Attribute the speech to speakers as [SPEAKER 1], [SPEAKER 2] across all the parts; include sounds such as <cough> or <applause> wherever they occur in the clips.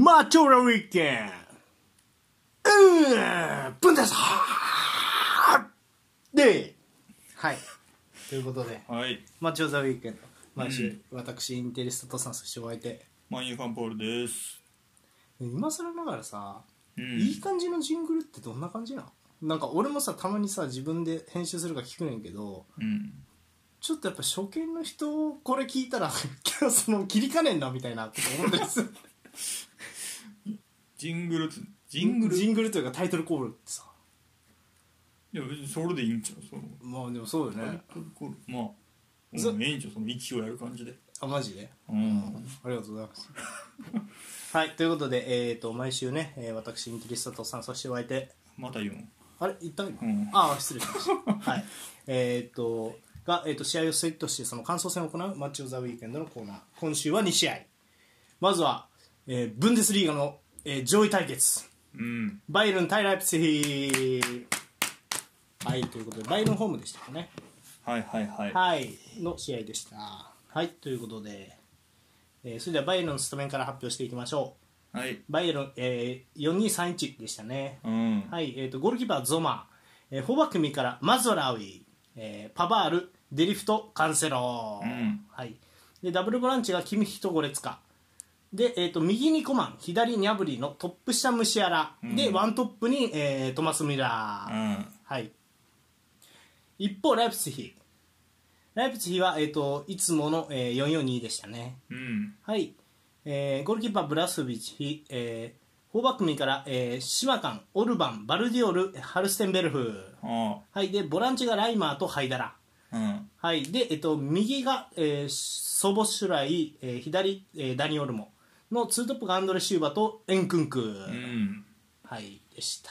[SPEAKER 1] マッチョラウィーケン。うんブンデスではい。ということで
[SPEAKER 2] はい。
[SPEAKER 1] マッチョザウィーケンド毎週、私インテリストとさんそしてお相手
[SPEAKER 2] マンユーファンポールです。
[SPEAKER 1] 今更ながらさ、
[SPEAKER 2] うん。
[SPEAKER 1] いい感じのジングルってどんな感じなの？なんか俺もさたまにさ自分で編集するか聞くねんけど
[SPEAKER 2] うん。
[SPEAKER 1] ちょっとやっぱ初見の人これ聞いたら今日その切りかねんなみたいなこと思ったりする <laughs>
[SPEAKER 2] ジングルつジングル？い
[SPEAKER 1] ジングルというかタイトルコールってさ。
[SPEAKER 2] や別にそれでいいんちゃうその。
[SPEAKER 1] まあでもそうよね。
[SPEAKER 2] タイトルコール。まあ
[SPEAKER 1] そ
[SPEAKER 2] うんええんちゃうその息をやる感じで。
[SPEAKER 1] あマジで？
[SPEAKER 2] うん。
[SPEAKER 1] ありがとうございます。<laughs> はいということで、えー、と毎週ね、えー私インテリストとさんそしてお相手。
[SPEAKER 2] また言うん
[SPEAKER 1] あれ？一旦、
[SPEAKER 2] うん。
[SPEAKER 1] ああ失礼しました。<laughs> はい。えっ、とが、えー、と試合をセットしてその感想戦を行うマッチ・オブ・ザ・ウィーケンドのコーナー。今週は2試合。まずは、えーブンデスリーガの、えー上位対決。
[SPEAKER 2] うん。
[SPEAKER 1] バイエルン対ライプツィ。ヒはいということでバイエルンホームでしたかね。
[SPEAKER 2] はいはいはい。
[SPEAKER 1] はいの試合でした。はいということで、えーそれではバイエルンのスタメンから発表していきましょう。
[SPEAKER 2] はい。
[SPEAKER 1] バイエルン、えー、4231でしたね。
[SPEAKER 2] うん。
[SPEAKER 1] はい、えー、とゴールキーパーゾマ。ー、えー、フォーバック右からマズラウイ、えーパバールデリフトカンセロ、
[SPEAKER 2] うん。
[SPEAKER 1] はい、でダブルボランチがキミヒとゴレツカで、えー、と右にコマン左にャブリのトップ下ムシアラ、でワントップに、えートマス・ミラー、
[SPEAKER 2] うん。
[SPEAKER 1] はい、一方ライプツィヒ。ライプツィヒは、えー、といつもの、えー、442でしたね。
[SPEAKER 2] うん。
[SPEAKER 1] はい、えーゴールキーパーブラスビチ、えーフォーバック右から、えーシマカン、オルバン、バルディオル、ハルステンベルフ、
[SPEAKER 2] あ
[SPEAKER 1] はい、でボランチがライマーとハイダラ、
[SPEAKER 2] あうん。
[SPEAKER 1] はい。でえっと、右が、えーソボシュライ、えー左、えーダニオルモのツートップがアンドレ・シューバとエンクンク、
[SPEAKER 2] うん。
[SPEAKER 1] はい、でした、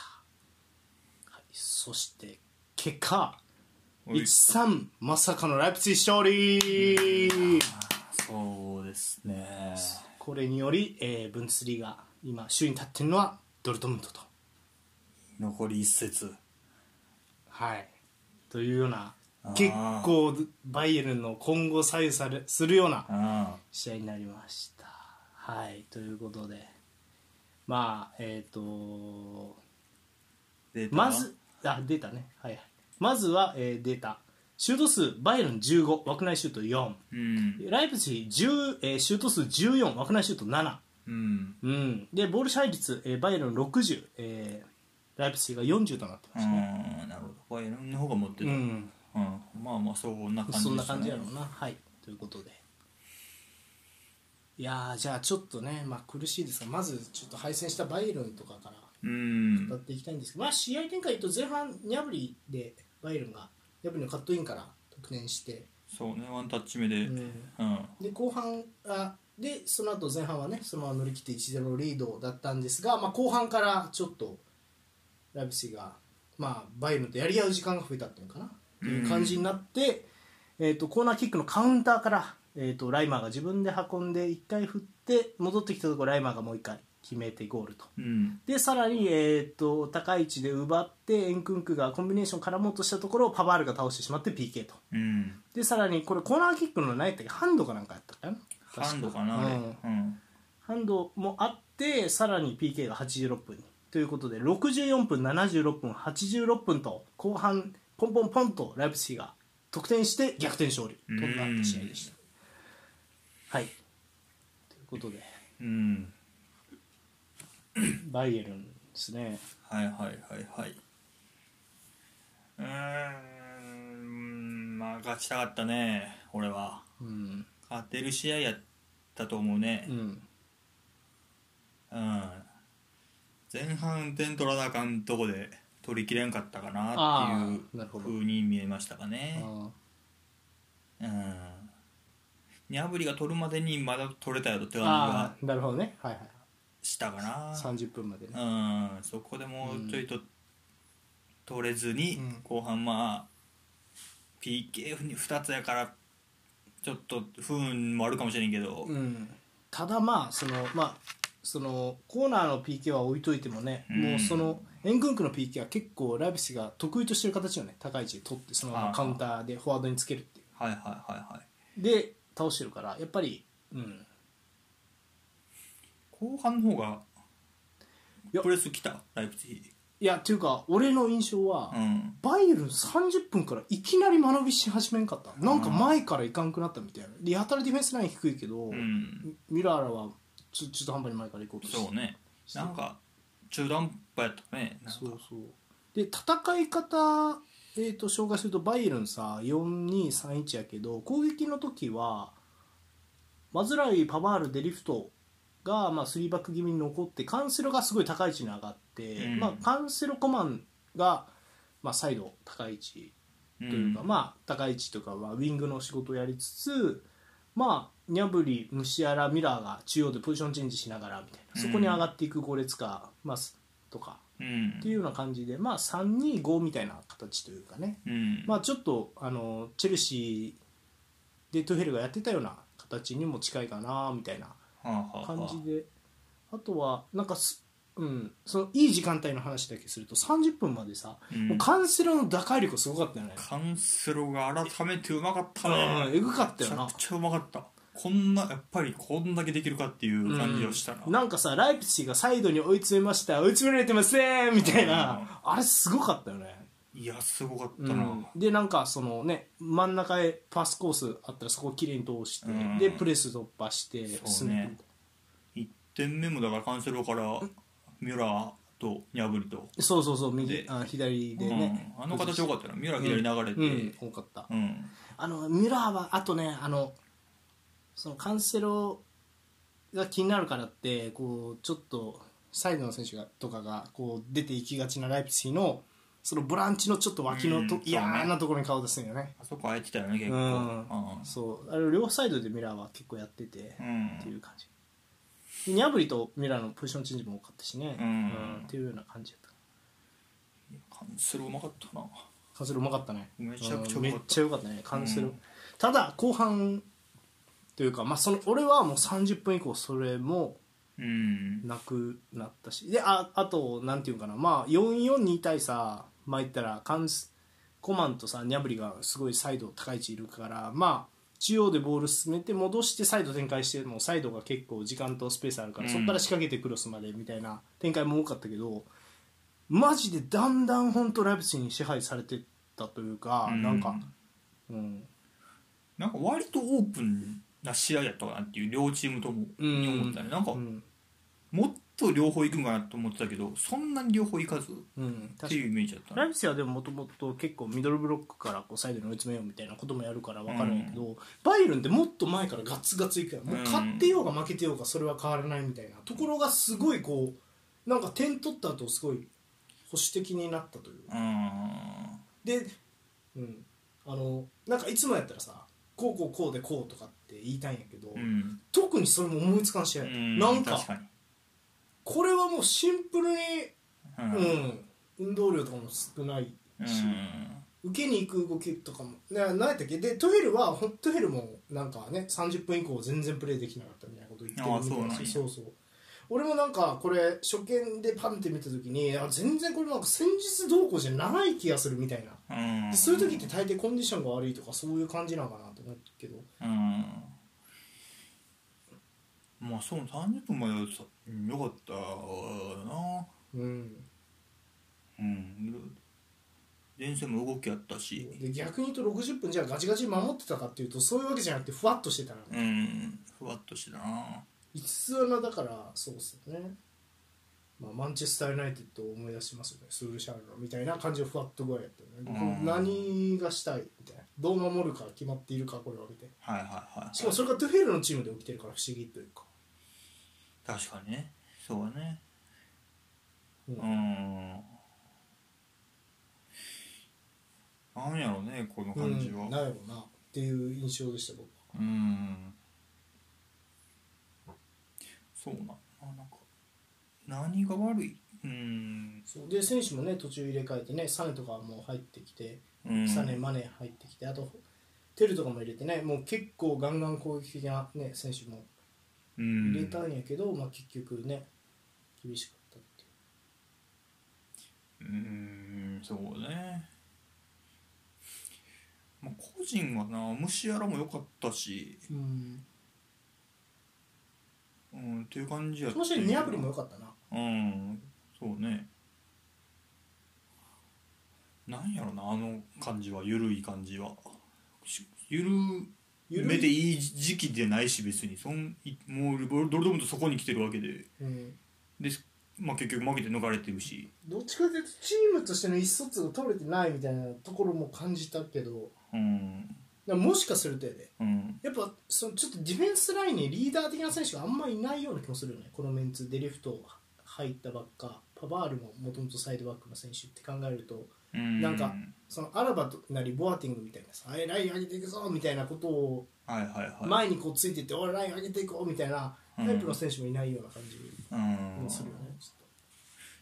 [SPEAKER 1] はい、そして結果
[SPEAKER 2] おい。
[SPEAKER 1] 1-3まさかのライプツィヒ勝利。
[SPEAKER 2] そうですね。
[SPEAKER 1] これにより、えーブンデスリーガ今首位に立っているのはドルトムントと。
[SPEAKER 2] 残り一節。
[SPEAKER 1] はい、というような
[SPEAKER 2] あー。
[SPEAKER 1] 結構バイエルンの今後左右されするような
[SPEAKER 2] あ
[SPEAKER 1] 試合になりました。はいということで。まあえっ、と
[SPEAKER 2] あ
[SPEAKER 1] まずあデータね、はいはい、まずは、えーデータ。シュート数バイエルン15枠内シュート4
[SPEAKER 2] うん。
[SPEAKER 1] ライプツィヒ10、えーシュート数14枠内シュート7
[SPEAKER 2] うん。
[SPEAKER 1] うん、でボール支配率、えーバイエルン60、えーライプツィヒが40となってま
[SPEAKER 2] う
[SPEAKER 1] すね、
[SPEAKER 2] んなるほど。バイエルンの方が持ってた。
[SPEAKER 1] う
[SPEAKER 2] うん。
[SPEAKER 1] ん、
[SPEAKER 2] まあまあそんな感じ
[SPEAKER 1] そんな感じやろうな。はい。ということでいやーじゃあちょっとね、まあ、苦しいですがまずちょっと敗戦したバイエルンとかから
[SPEAKER 2] うん。
[SPEAKER 1] 語っていきたいんですけど、まあ、試合展開と前半ニャブリでバイエルンがニャブリのカットインから得点して、
[SPEAKER 2] そうねワンタッチ目で。
[SPEAKER 1] うん。
[SPEAKER 2] うん。
[SPEAKER 1] で後半あでその後前半はねそのまま乗り切って1-0リードだったんですが、まあ、後半からちょっとライブシが、まあ、バイエルンとやり合う時間が増えたっていうのかな。っていう感じになって、えー、とコーナーキックのカウンターから、えー、とライマーが自分で運んで1回振って戻ってきたところライマーがもう1回決めてゴールと。
[SPEAKER 2] うん。
[SPEAKER 1] でさらに、えー、と高い位置で奪ってエンクンクがコンビネーション絡もうとしたところをパバールが倒してしまって PK と。
[SPEAKER 2] うん。
[SPEAKER 1] でさらにこれコーナーキックの何やったっけハンドかなんかやったかな
[SPEAKER 2] ハンドかな
[SPEAKER 1] うん。
[SPEAKER 2] うん。
[SPEAKER 1] ハンドもあってさらに PK が86分にということで64分76分86分と後半ポンポンポンとライプツィヒが得点して逆転勝利となった試合でしたはい。ということで。
[SPEAKER 2] うん。
[SPEAKER 1] バイエルンですね。
[SPEAKER 2] はいはいはいはい。うーん。まあ勝ちたかったね俺は。
[SPEAKER 1] うん。
[SPEAKER 2] 勝てる試合やったと思うね。
[SPEAKER 1] うん。
[SPEAKER 2] うん前半点取らなあかんとこで取りきれんかったかなって
[SPEAKER 1] あ
[SPEAKER 2] いう
[SPEAKER 1] ーなるほど。
[SPEAKER 2] 風に見えましたかね。
[SPEAKER 1] あ
[SPEAKER 2] うんニャブリが取るまでにまだ取れたよって感
[SPEAKER 1] あーなるほどね。はいはい。
[SPEAKER 2] したかな。
[SPEAKER 1] 30分までね。
[SPEAKER 2] うん。そこでもうちょいと取れずに、
[SPEAKER 1] うん。
[SPEAKER 2] 後半まあ PK に2つやからちょっと不運もあるかもしれんけど、
[SPEAKER 1] うん、ただまあそのまあそのコーナーの PK は置いといてもね、
[SPEAKER 2] うん。
[SPEAKER 1] もうそのエンクンクの PK は結構ライブシが得意としてる形よね高い位置で取ってそのままカウンターでフォワードにつけるってい
[SPEAKER 2] はいはいはいはい。う
[SPEAKER 1] で倒してるからやっぱり、うん、
[SPEAKER 2] 後半の方が
[SPEAKER 1] いや。
[SPEAKER 2] プレス来た？ライプツィヒ
[SPEAKER 1] いやっていうか俺の印象は、
[SPEAKER 2] うん。
[SPEAKER 1] バイエルン30分からいきなり間延びし始めんかった。なんか前からいかんくなったみたいな。でやたらディフェンスライン低いけど、
[SPEAKER 2] うん。
[SPEAKER 1] ミラーラはちょ中途半端に前から行こうとして。
[SPEAKER 2] そうね。なんか中途半端やったね。なんか。
[SPEAKER 1] そうそう。で戦い方、えー、と紹介するとバイエルンさ4231やけど攻撃の時はマズラウィパバールデリフトが、まあ、3バック気味に残ってカンセロがすごい高い位置に上がって、
[SPEAKER 2] うん。
[SPEAKER 1] まあ、カンセロコマンが、まあ、サイド高い位置というか、
[SPEAKER 2] うん。
[SPEAKER 1] まあ高い位置とかはウィングの仕事をやりつつまあニャブリムシアラミラーが中央でポジションチェンジしながらみたいなそこに上がっていく5列か、まあ、とか
[SPEAKER 2] うん。
[SPEAKER 1] っていうような感じで、まあ、325みたいな形というかね、
[SPEAKER 2] うん。
[SPEAKER 1] まあ、ちょっとあのチェルシーでトゥヘルがやってたような形にも近いかなみたいな
[SPEAKER 2] はあはあはあ。
[SPEAKER 1] 感じで。あとはなんかす、うん、そのいい時間帯の話だけすると30分までさ、
[SPEAKER 2] うん。
[SPEAKER 1] もうカンセロの打開力すごかったよね、
[SPEAKER 2] カンセロが改めてうまかった
[SPEAKER 1] うん、
[SPEAKER 2] ね
[SPEAKER 1] えぐかったよな。
[SPEAKER 2] めちゃくちゃうまかったこんなやっぱりこんだけできるかっていう感じをしたな、
[SPEAKER 1] うんなんかさライプツィがサイドに追い詰めました。追い詰められてません。みたいな、あれすごかったよね。
[SPEAKER 2] いやすごかったな、
[SPEAKER 1] うん、でなんかそのね真ん中へパスコースあったらそこをきれいに通して、
[SPEAKER 2] うん。
[SPEAKER 1] でプレス突破して
[SPEAKER 2] そうね。
[SPEAKER 1] 進めてみたい
[SPEAKER 2] 1点目もだからカンセロからミュラーとニャブリと、
[SPEAKER 1] なそうそうそう右
[SPEAKER 2] で
[SPEAKER 1] あ左でね、
[SPEAKER 2] うん。あの形良かったなミュラー左流れて。
[SPEAKER 1] うん、多かった、
[SPEAKER 2] うん。
[SPEAKER 1] あのミュラーはあとねあのそのカンセロが気になるからってこうちょっとサイドの選手がとかがこう出ていきがちなライプツィのそのボランチのちょっと脇のと、
[SPEAKER 2] うん
[SPEAKER 1] 嫌なところに顔出すんよね。
[SPEAKER 2] あそこ空いてたよね結構、
[SPEAKER 1] うん。
[SPEAKER 2] うん
[SPEAKER 1] そう。あれ両サイドでミラーは結構やってて、
[SPEAKER 2] うん。
[SPEAKER 1] っていう感じ。でニャブリとミラーのポジションチェンジも多かったしね、
[SPEAKER 2] うん。
[SPEAKER 1] っていうような感じだった。
[SPEAKER 2] カンセロうまかったな。
[SPEAKER 1] カンセルうまかったね。
[SPEAKER 2] めちゃくちゃうまかった。
[SPEAKER 1] うん。めっちゃ良かったねカンセル、
[SPEAKER 2] うん。
[SPEAKER 1] ただ後半というか、まあ、その俺はもう30分以降それも
[SPEAKER 2] うん。
[SPEAKER 1] なくなったし。でああとなんていうかな。まあ442対さまあ言ったらカンスコマンとさニャブリがすごいサイド高い位置いるからまあ中央でボール進めて戻してサイド展開してもサイドが結構時間とスペースあるから、
[SPEAKER 2] うん。
[SPEAKER 1] そこから仕掛けてクロスまでみたいな展開も多かったけどマジでだんだん本当ライブツィに支配されてったというか、
[SPEAKER 2] うん。
[SPEAKER 1] なんか、うん、
[SPEAKER 2] なんか割とオープンな試合やったかなっていう両チームとも
[SPEAKER 1] うん
[SPEAKER 2] に思ったね。なんか
[SPEAKER 1] うん。
[SPEAKER 2] もっと両方行くんかなと思ってたけどそんなに両方行かず？っ
[SPEAKER 1] うん、
[SPEAKER 2] て
[SPEAKER 1] 確かに
[SPEAKER 2] いうイメージだったな
[SPEAKER 1] ライブスはでももともと結構ミドルブロックからこうサイドに追い詰めようみたいなこともやるから分かるんやけど、バイエルンってもっと前からガツガツいくやん。もう勝ってようが負けてようがそれは変わらないみたいなところがすごいこうなんか点取った後すごい保守的になったという。
[SPEAKER 2] うん。
[SPEAKER 1] で、うん、あのなんかいつもやったらさこうこうこうでこうとかって言いたいんやけど、
[SPEAKER 2] うん。
[SPEAKER 1] 特にそれも思いつかん試合、
[SPEAKER 2] うん
[SPEAKER 1] なんか
[SPEAKER 2] 確かに。
[SPEAKER 1] これはもうシンプルに、
[SPEAKER 2] う
[SPEAKER 1] うんん、運動量とかも少ないし、
[SPEAKER 2] うん。
[SPEAKER 1] 受けに行く動きとかもな何やったっけ？でトゥヘルはほんトゥヘルもなんかね30分以降全然プレーできなかったみたいなこと言ってる
[SPEAKER 2] ああ
[SPEAKER 1] みたいな
[SPEAKER 2] そうなんや。
[SPEAKER 1] そうそう。俺もなんかこれ初見でパンって見た時にあ全然これなんか戦術動向じゃない気がするみたいな。
[SPEAKER 2] うん。
[SPEAKER 1] でそういう時って大抵コンディションが悪いとかそういう感じなのかなと思うけど。
[SPEAKER 2] うんまあそう30分まではさうんよかったな。
[SPEAKER 1] うん。
[SPEAKER 2] うん。前線も動きあったし。
[SPEAKER 1] で逆に言うと60分じゃあガチガチ守ってたかっていうとそういうわけじゃなくてふわっとしてたの
[SPEAKER 2] うん。ふわっとしてたな。
[SPEAKER 1] 五つ穴だからそうっすよね、まあ、マンチェスター・ユナイテッドを思い出しますよね。スールシャールみたいな感じのふわっと具合やったよね、
[SPEAKER 2] うん。
[SPEAKER 1] 何がしたいみたいな。どう守るか決まっているかこれを見て。
[SPEAKER 2] はいはいはい。
[SPEAKER 1] しかもそれがトゥフェルのチームで起きてるから不思議というか
[SPEAKER 2] 確かにね。そうだね。
[SPEAKER 1] う
[SPEAKER 2] うん。んなんやろねこの感じは。
[SPEAKER 1] うん、なんやろうな。っていう印象でした僕は。
[SPEAKER 2] うん。そうなあなんか何が悪い？うん。
[SPEAKER 1] そう。で選手もね途中入れ替えてねサネとかも入ってきて、
[SPEAKER 2] うん。
[SPEAKER 1] サネマネ入ってきてあとテルとかも入れてねもう結構ガンガン攻撃的な、ね、選手も
[SPEAKER 2] うん
[SPEAKER 1] 入れたんやけど、まあ、結局ね厳しかったっていう。
[SPEAKER 2] うんそうね。まあ個人はなムシアラも良かったし。
[SPEAKER 1] うん。
[SPEAKER 2] ううんっていう感じやった
[SPEAKER 1] その試合ニャブリも良かったな。
[SPEAKER 2] うんそうね。なんやろなあの感じはゆるい感じは。しゆるめていい時期でないし別にそんもうドルドルムントそこに来てるわけで
[SPEAKER 1] うん
[SPEAKER 2] で、まあ、結局負けて抜かれてるし
[SPEAKER 1] どっちかというとチームとしての意思疎通が取れてないみたいなところも感じたけど
[SPEAKER 2] うん
[SPEAKER 1] もしかするとやで
[SPEAKER 2] うん
[SPEAKER 1] やっぱそのちょっとディフェンスラインにリーダー的な選手があんまりいないような気もするよねこのメンツデリフト入ったばっかパバールももともとサイドバックの選手って考えるとなんかそのアラバなりボアティングみたいなさ「はいライン上げていくぞ」みたいなことを前にこうついてって「おいライン上げていこう」みたいなタイプの選手もいないような感じ
[SPEAKER 2] うん。
[SPEAKER 1] もするよねちょっ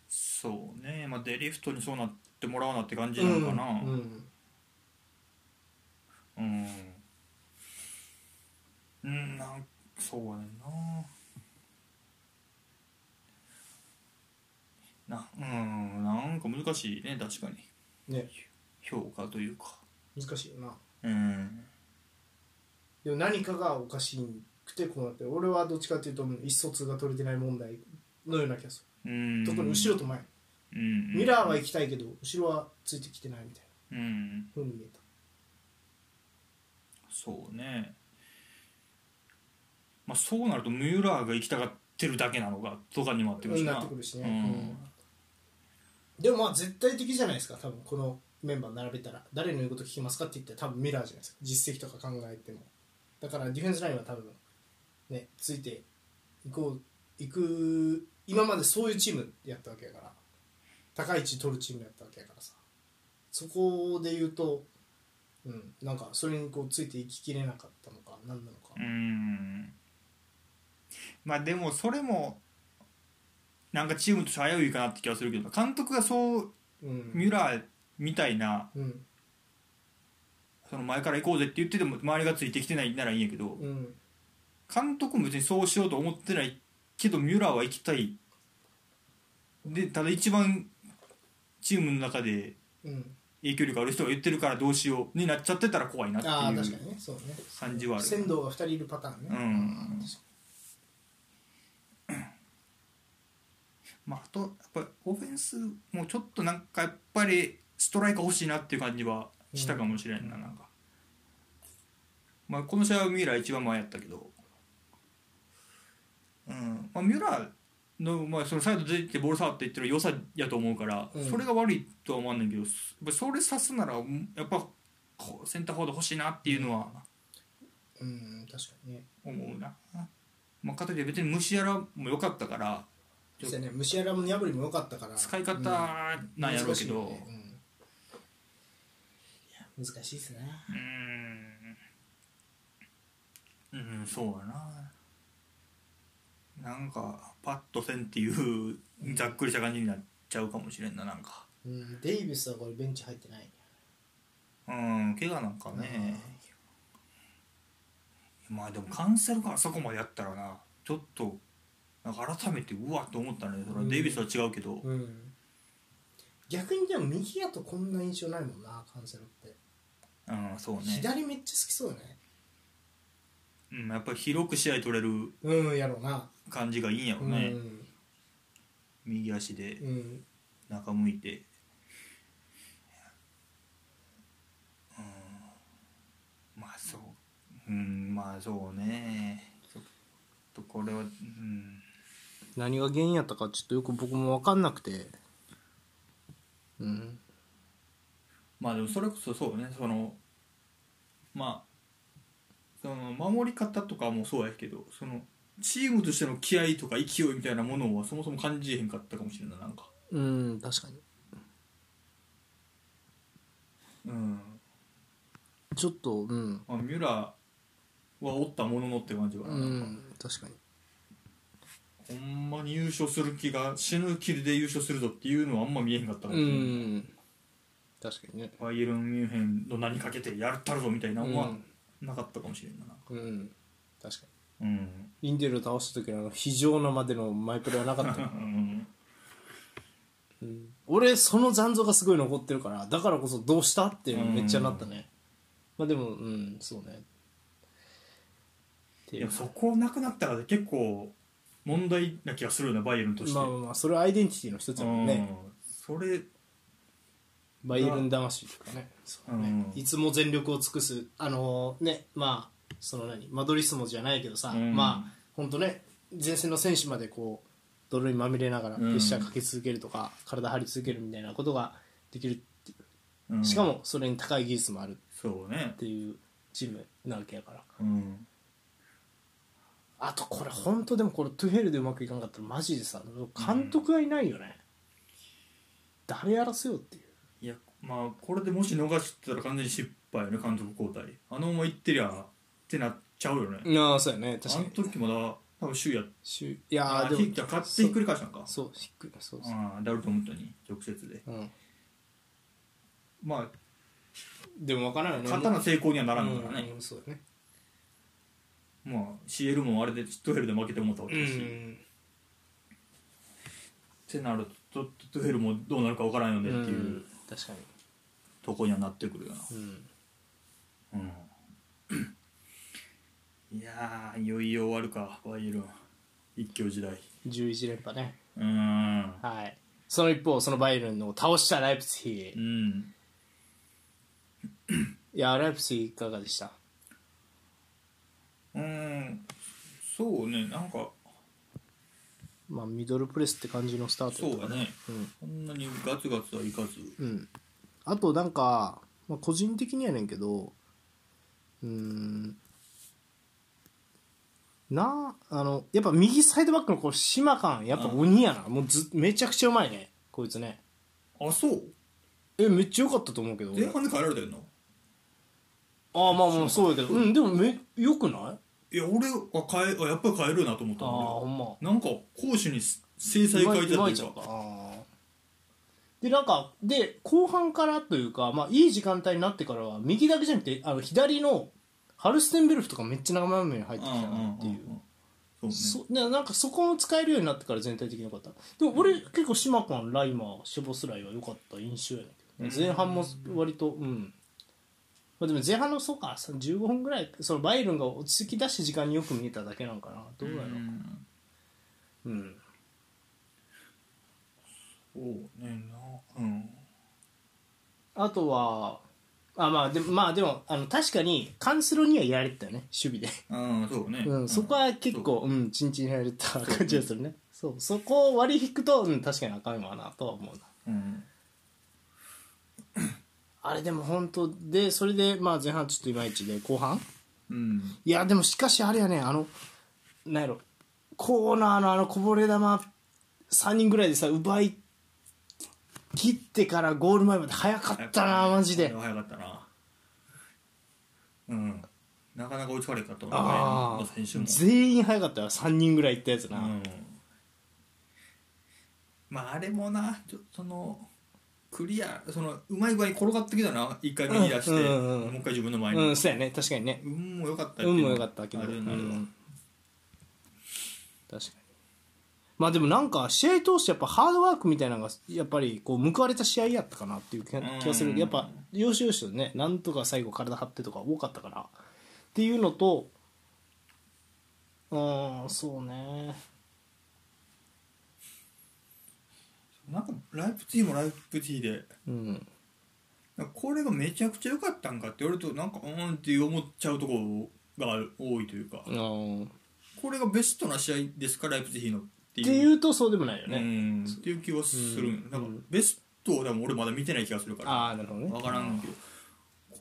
[SPEAKER 2] そうね。まあデリフトにそうなってもらわなって感じ
[SPEAKER 1] と
[SPEAKER 2] なのかな。
[SPEAKER 1] うんうん
[SPEAKER 2] うん。うん。なんそうやねんな。なうんなんか難しいね確かに
[SPEAKER 1] ね。
[SPEAKER 2] 評価というか。
[SPEAKER 1] 難しいよな。
[SPEAKER 2] うん。
[SPEAKER 1] でも何かがおかしくてこうなってる俺はどっちかっていうと意思疎通が取れてない問題のような気がす
[SPEAKER 2] うん。
[SPEAKER 1] る特に後ろと前。
[SPEAKER 2] うん。
[SPEAKER 1] ミラーは行きたいけど後ろはついてきてないみたい
[SPEAKER 2] うん。
[SPEAKER 1] なふうに見えた。
[SPEAKER 2] そうね。まあそうなるとミュラーが行きたがってるだけなのかとかにもなってくるしな。
[SPEAKER 1] なってくるしね、
[SPEAKER 2] うん。
[SPEAKER 1] うんでもまあ絶対的じゃないですか多分このメンバー並べたら。誰の言うこと聞きますかって言ったら多分ミラーじゃないですか。実績とか考えても。だからディフェンスラインは多分ねついていこういく今までそういうチームやったわけやから。高い位置取るチームやったわけやからさ。そこで言うとうんなんかそれにこうついていききれなかったのか何なのか。
[SPEAKER 2] うん。まあでもそれもなんかチームとして危ういかなって気がするけど監督がそう
[SPEAKER 1] うん。
[SPEAKER 2] ミュラーみたいな
[SPEAKER 1] うん。
[SPEAKER 2] その前から行こうぜって言ってても周りがついてきてないならいいんやけど
[SPEAKER 1] うん。
[SPEAKER 2] 監督も別にそうしようと思ってないけどミュラーは行きたい。でただ一番チームの中で
[SPEAKER 1] うん。
[SPEAKER 2] 影響力ある人が言ってるからどうしようになっちゃってたら怖いなって
[SPEAKER 1] ああ確か
[SPEAKER 2] いう
[SPEAKER 1] にね。そうね。
[SPEAKER 2] 感じはある。
[SPEAKER 1] 仙道が2人いるパターンね。
[SPEAKER 2] うんまあ、あとやっぱりオフェンスもちょっとなんかやっぱりストライカー欲しいなっていう感じはしたかもしれんな,、なんか、まあ、この試合はミュラー一番前やったけど、うん。まあ、ミュラーの,、まあそのサイド出てきてボール触っていってる良さやと思うから、
[SPEAKER 1] うん。
[SPEAKER 2] それが悪いとは思わんねんけどやっぱそれさすならやっぱこうセンターフォワード欲しいなっていうのは
[SPEAKER 1] うん確かにね。
[SPEAKER 2] 思うな、まあ、かといって別に虫やらも良かったから
[SPEAKER 1] 実際ね虫やらもニャブリも良かったから。
[SPEAKER 2] 使い方なんやろうけど、
[SPEAKER 1] 難しいよねうん。いや難しいですね。
[SPEAKER 2] うーん。うんそうやな。なんかパッとせんっていうざっくりした感じになっちゃうかもしれんななんか。
[SPEAKER 1] うんデイビスはこれベンチ入ってない。
[SPEAKER 2] うん怪我なんかね、まあでもカンセルがあそこまでやったらな。ちょっとなんか改めてうわっと思ったねそれはデイビスは違うけど、
[SPEAKER 1] うん。逆にでも右やとこんな印象ないもんなカンセルって、
[SPEAKER 2] うんそうね、
[SPEAKER 1] 左めっちゃ好きそうよね。
[SPEAKER 2] うん、やっぱり広く試合取れる
[SPEAKER 1] うんやろうな。
[SPEAKER 2] 感じがいいんやろ
[SPEAKER 1] う
[SPEAKER 2] ね、
[SPEAKER 1] ん。
[SPEAKER 2] 右足で
[SPEAKER 1] うん。
[SPEAKER 2] 中向いて。うん。まあそう。うんまあそうね。ちょっとこれはうん
[SPEAKER 1] 何が原因やったかちょっとよく僕も分かんなくて。うん。
[SPEAKER 2] まあでもそれこそそうね。そのまあその守り方とかもそうやけどそのチームとしての気合とか勢いみたいなものはそもそも感じへんかったかもしれないなんか。
[SPEAKER 1] うん確かに。
[SPEAKER 2] うん、
[SPEAKER 1] ちょっとうん。
[SPEAKER 2] まあ、ミュラーはおったもののって感じは
[SPEAKER 1] う
[SPEAKER 2] な、な。んか
[SPEAKER 1] ん確かに
[SPEAKER 2] ほんまに優勝する気が死ぬ気で優勝するぞっていうのはあんま見えへんかったか
[SPEAKER 1] う
[SPEAKER 2] い
[SPEAKER 1] ん確かにね。
[SPEAKER 2] バイエルン・ミュンヘンの名にかけてやったるぞみたいなのは
[SPEAKER 1] うん
[SPEAKER 2] なかったかもしれんな。
[SPEAKER 1] うん。確か
[SPEAKER 2] うん。
[SPEAKER 1] にインテルを倒した時のあの非常なまでのマイプレはなかった。よ <laughs>
[SPEAKER 2] うん。
[SPEAKER 1] うん俺その残像がすごい残ってるからだからこそどうしたっていうのめっちゃなったね、まあでもうんそうね。っていう。
[SPEAKER 2] でもそこなくなったら結構問題な気がするよねバイエルンとして、
[SPEAKER 1] まあまあまあそれはアイデンティティの一つだもんね。
[SPEAKER 2] うん。それ
[SPEAKER 1] バイエルン魂とかね。そうね。
[SPEAKER 2] うん。
[SPEAKER 1] いつも全力を尽くす。あのねまあその何？マドリスモじゃないけどさ、
[SPEAKER 2] うん。
[SPEAKER 1] まあ本当ね前線の選手までこう泥にまみれながらプレッシャーかけ続けるとか、体張り続けるみたいなことができるっていう。
[SPEAKER 2] うん。
[SPEAKER 1] しかもそれに高い技術もある
[SPEAKER 2] そうね
[SPEAKER 1] っていうチームなわけやから。
[SPEAKER 2] うん
[SPEAKER 1] あとこれ本当でもこれトゥヘルでうまくいかなかったらマジでさ監督がいないよね、誰やらせようっていう。
[SPEAKER 2] いやまあこれでもし逃してたら完全に失敗よね監督交代。あのまま行ってりゃってなっちゃうよね、
[SPEAKER 1] ああそうやね確
[SPEAKER 2] あの時まだ多分首位やっ
[SPEAKER 1] しゅいやでも
[SPEAKER 2] ひじゃあ勝ってひっくり返したんか。
[SPEAKER 1] そうひっくりそうそう。
[SPEAKER 2] ああダルトムントに直接で。
[SPEAKER 1] うん。
[SPEAKER 2] まあ
[SPEAKER 1] でも分からんよね。
[SPEAKER 2] 勝たな成功にはならんからね、
[SPEAKER 1] うんそうだね
[SPEAKER 2] まあ CL もあれでトゥヘルで負けて思ったわけだし、ってなるとトゥヘルもどうなるか分からんよねっていううん。
[SPEAKER 1] 確かに。
[SPEAKER 2] とこにはなってくるよな。
[SPEAKER 1] うん。
[SPEAKER 2] うん。いやーいよいよ終わるかバイエル。ン一強時代。
[SPEAKER 1] 11連覇ね。
[SPEAKER 2] うん。
[SPEAKER 1] はい。その一方そのバイエルンの倒したライプツィヒ
[SPEAKER 2] うん。
[SPEAKER 1] いやライプツィヒいかがでした？
[SPEAKER 2] うん。そうね。なんか。
[SPEAKER 1] まあミドルプレスって感じのスタート
[SPEAKER 2] そうだね。
[SPEAKER 1] うん。
[SPEAKER 2] そんなにガツガツはいかず。
[SPEAKER 1] うん、あとなんか、まあ、個人的にやねんけどうーん。なあのやっぱ右サイドバックのこう島感やっぱ鬼やな、もうずめちゃくちゃうまいね。こいつね。
[SPEAKER 2] あそう。
[SPEAKER 1] えめっちゃ良かったと思うけど
[SPEAKER 2] 前半で変えられたよな
[SPEAKER 1] ああまあまあそうやけど。うんでもめよくない？
[SPEAKER 2] いや俺は変えあやっぱり変えるなと思った
[SPEAKER 1] あほんま。
[SPEAKER 2] 俺なんか攻守に制裁書いてあ
[SPEAKER 1] うまいちゃう
[SPEAKER 2] るというか
[SPEAKER 1] でなんかで後半からというか、まあ、いい時間帯になってからは右だけじゃなくてあの左のハルステンベルフとかめっちゃ長めに入ってきたなっていう。
[SPEAKER 2] そうね。
[SPEAKER 1] そねなんかそこも使えるようになってから全体的に良かった。でも俺結構島君ライマーショボスライは良かった印象やねんけどね。前半も割とうんまあ、でも前半のそうかさ15分ぐらいそのバイエルンが落ち着き出した時間によく見えただけなんかな。どうやろう。
[SPEAKER 2] うん。
[SPEAKER 1] うん
[SPEAKER 2] そうねなうん。
[SPEAKER 1] あとはあまあでもまあでもあの確かにカンスロにはやられてたよね守備で、
[SPEAKER 2] うんそうね。
[SPEAKER 1] うん、そこは結構う。んチンチンやられた感じがするね。そうそこを割り引くと、うん、確かにあかんわなとは思うな。
[SPEAKER 2] うん
[SPEAKER 1] あれでも本当でそれでまあ前半ちょっといまいちで後半？
[SPEAKER 2] うん。
[SPEAKER 1] いやでもしかしあれやねあのなんやろコーナーのあのこぼれ球3人ぐらいでさ奪い切ってからゴール前まで早かったなマジで。
[SPEAKER 2] 早かったな。うん。なかなか追いつかれなかったもん
[SPEAKER 1] ああ
[SPEAKER 2] ね選手も。
[SPEAKER 1] 全員早かったよ3人ぐらいいったやつな、
[SPEAKER 2] うん。まああれもなちょっとそのクリアそのうまい具合に転がってきたな。一回右出して、
[SPEAKER 1] うんうんうん
[SPEAKER 2] もう一回自分の前に、
[SPEAKER 1] うん、そうやね。確かにね。
[SPEAKER 2] 運も良かった
[SPEAKER 1] 運
[SPEAKER 2] の
[SPEAKER 1] も良かったけど、
[SPEAKER 2] あるな。るわ
[SPEAKER 1] うん。確かに。まあでもなんか試合通してやっぱハードワークみたいなのがやっぱりこう報われた試合やったかなっていう気が気がす
[SPEAKER 2] うん
[SPEAKER 1] る。やっぱ要所要所でねなんとか最後体張ってとか多かったから。っていうのとうんそうね
[SPEAKER 2] なんかライプツィヒもライプツィヒで。
[SPEAKER 1] うん
[SPEAKER 2] これがめちゃくちゃ良かったんかって言われるとなんかうーんって思っちゃうところがある多いというか。
[SPEAKER 1] うんっ
[SPEAKER 2] これがベストな試合ですかライプツィヒのっていう。
[SPEAKER 1] ていうとそうでもないよ
[SPEAKER 2] う
[SPEAKER 1] ね、
[SPEAKER 2] ん。っていう気はする、
[SPEAKER 1] うん。
[SPEAKER 2] なんかベストでも俺まだ見てない気がするから。
[SPEAKER 1] ああなるほどね。
[SPEAKER 2] 分からんけど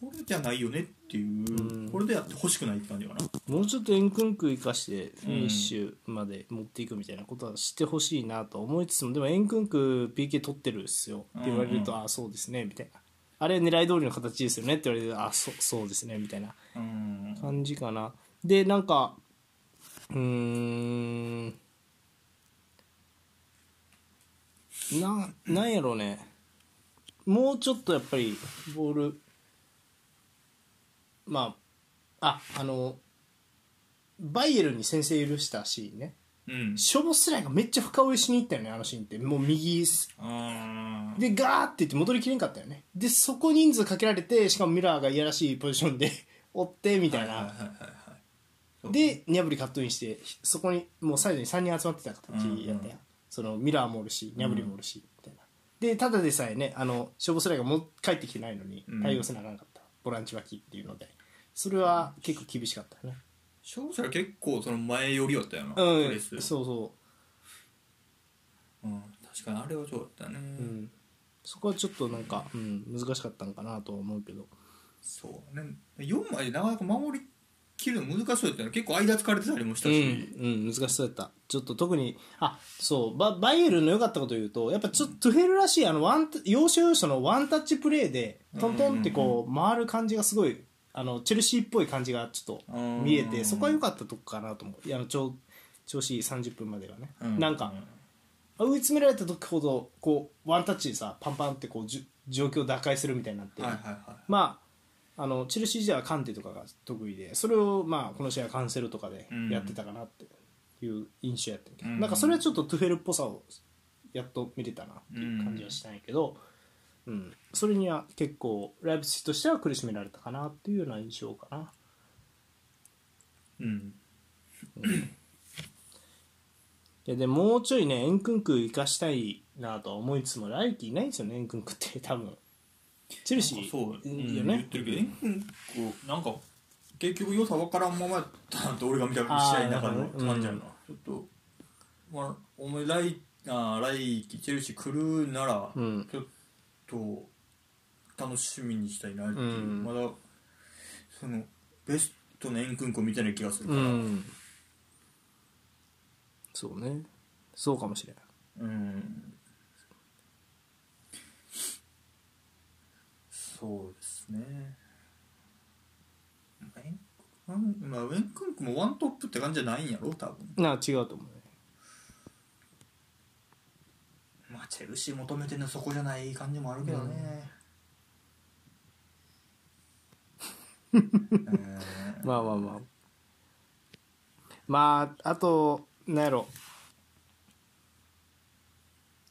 [SPEAKER 2] これじゃないよねっていう、
[SPEAKER 1] うん。
[SPEAKER 2] これでやってほしくないって感じかな。
[SPEAKER 1] もうちょっと円クンク生かしてフィニッシュまで持っていくみたいなことはしてほしいなと思いつつもでも円クンク PK 取ってるっすよ。って言われると、
[SPEAKER 2] うん
[SPEAKER 1] ああそうですねみたいな。あれ狙い通りの形ですよねって言われるとあそうそうですねみたいな
[SPEAKER 2] うん。
[SPEAKER 1] 感じかな。でなんかうーん。ななんやろうね。もうちょっとやっぱりボールまあああのバイエルンに先制許したシーンね。
[SPEAKER 2] うん。
[SPEAKER 1] ショボスライがめっちゃ深追いしに行ったよねあのシーンって。もう右
[SPEAKER 2] あー。
[SPEAKER 1] でガーって言って戻りきれんかったよね。でそこ人数かけられてしかもミラーがいやらしいポジションで <laughs> 追ってみたいな、
[SPEAKER 2] はいはいはいはい
[SPEAKER 1] でニャブリカットインしてそこにもうサイドに3人集まってた形やったやん、
[SPEAKER 2] うん
[SPEAKER 1] そのミラーもおるしニャブリもおるし、みたいな。でただでさえねあの消防スライがもう帰ってきてないのに
[SPEAKER 2] うん。
[SPEAKER 1] 対応せなあかんかった、ボランチ脇っていうのでそれは結構厳しかったね。
[SPEAKER 2] 勝者は結構その前寄りやったよな、
[SPEAKER 1] う
[SPEAKER 2] プレス。
[SPEAKER 1] んそうそ
[SPEAKER 2] う。ん、確かにあれはそうだったね、
[SPEAKER 1] う、うん、そこはちょっとなんか、うん、難しかったんかなとは思うけど。
[SPEAKER 2] そうね。4枚でなかなか守りきるの難しそうやったよ結構間つかれてたりもした
[SPEAKER 1] う
[SPEAKER 2] し、
[SPEAKER 1] ん、うん、難しそうやった。ちょっと特にあそうババイエルンの良かったこと言うとやっぱちょっとトゥヘルらしいあのワンタ要所要所のワンタッチプレーでトントンってこう回る感じがすごいあのチェルシーっぽい感じがちょっと見え
[SPEAKER 2] うん。
[SPEAKER 1] てそこは良かったとこかなと思う。いやあの調調子いい30分まではね、
[SPEAKER 2] うん。
[SPEAKER 1] なんか追い詰められた時ほどこうワンタッチでさパンパンってこうじゅ状況を打開するみたいになって、
[SPEAKER 2] はいはいはい。
[SPEAKER 1] まああのチェルシー時代はカンテとかが得意でそれをまあこの試合はカンセルとかでやってたかなっていう印象やったけど、
[SPEAKER 2] うん。
[SPEAKER 1] なんかそれはちょっとトゥフェルっぽさをやっと見れたなっていう感じはしたんやけど、うんそれには結構ライブシとしては苦しめられたかなっていうような印象かな。
[SPEAKER 2] うん。
[SPEAKER 1] いやでもうちょいねエンクンク生かしたいなとは思いつつも来季いないんですよねエンクンクって多分。チェルシー
[SPEAKER 2] そう、うん
[SPEAKER 1] いいよね。
[SPEAKER 2] 言ってるけどエンクンクなんか結局良さ分からんままやったなって俺が見た試合の中の感じやな、ちょっとまあお前来あ来季チェルシー来るなら、
[SPEAKER 1] うん。
[SPEAKER 2] ちょっと楽しみにしたいなっていう、
[SPEAKER 1] うん。
[SPEAKER 2] まだそのベストのエンクンクを見てない気がするか
[SPEAKER 1] う
[SPEAKER 2] ら、
[SPEAKER 1] ん。そうね。そうかもしれない
[SPEAKER 2] うん。そうですね。まあ、エンクンクもワントップって感じじゃないんやろ多分。
[SPEAKER 1] なあ違うと思うね
[SPEAKER 2] まあチェルシー求めてるのそこじゃない感じもあるけどね、うん。
[SPEAKER 1] まあまあまあ。まああとなんやろ。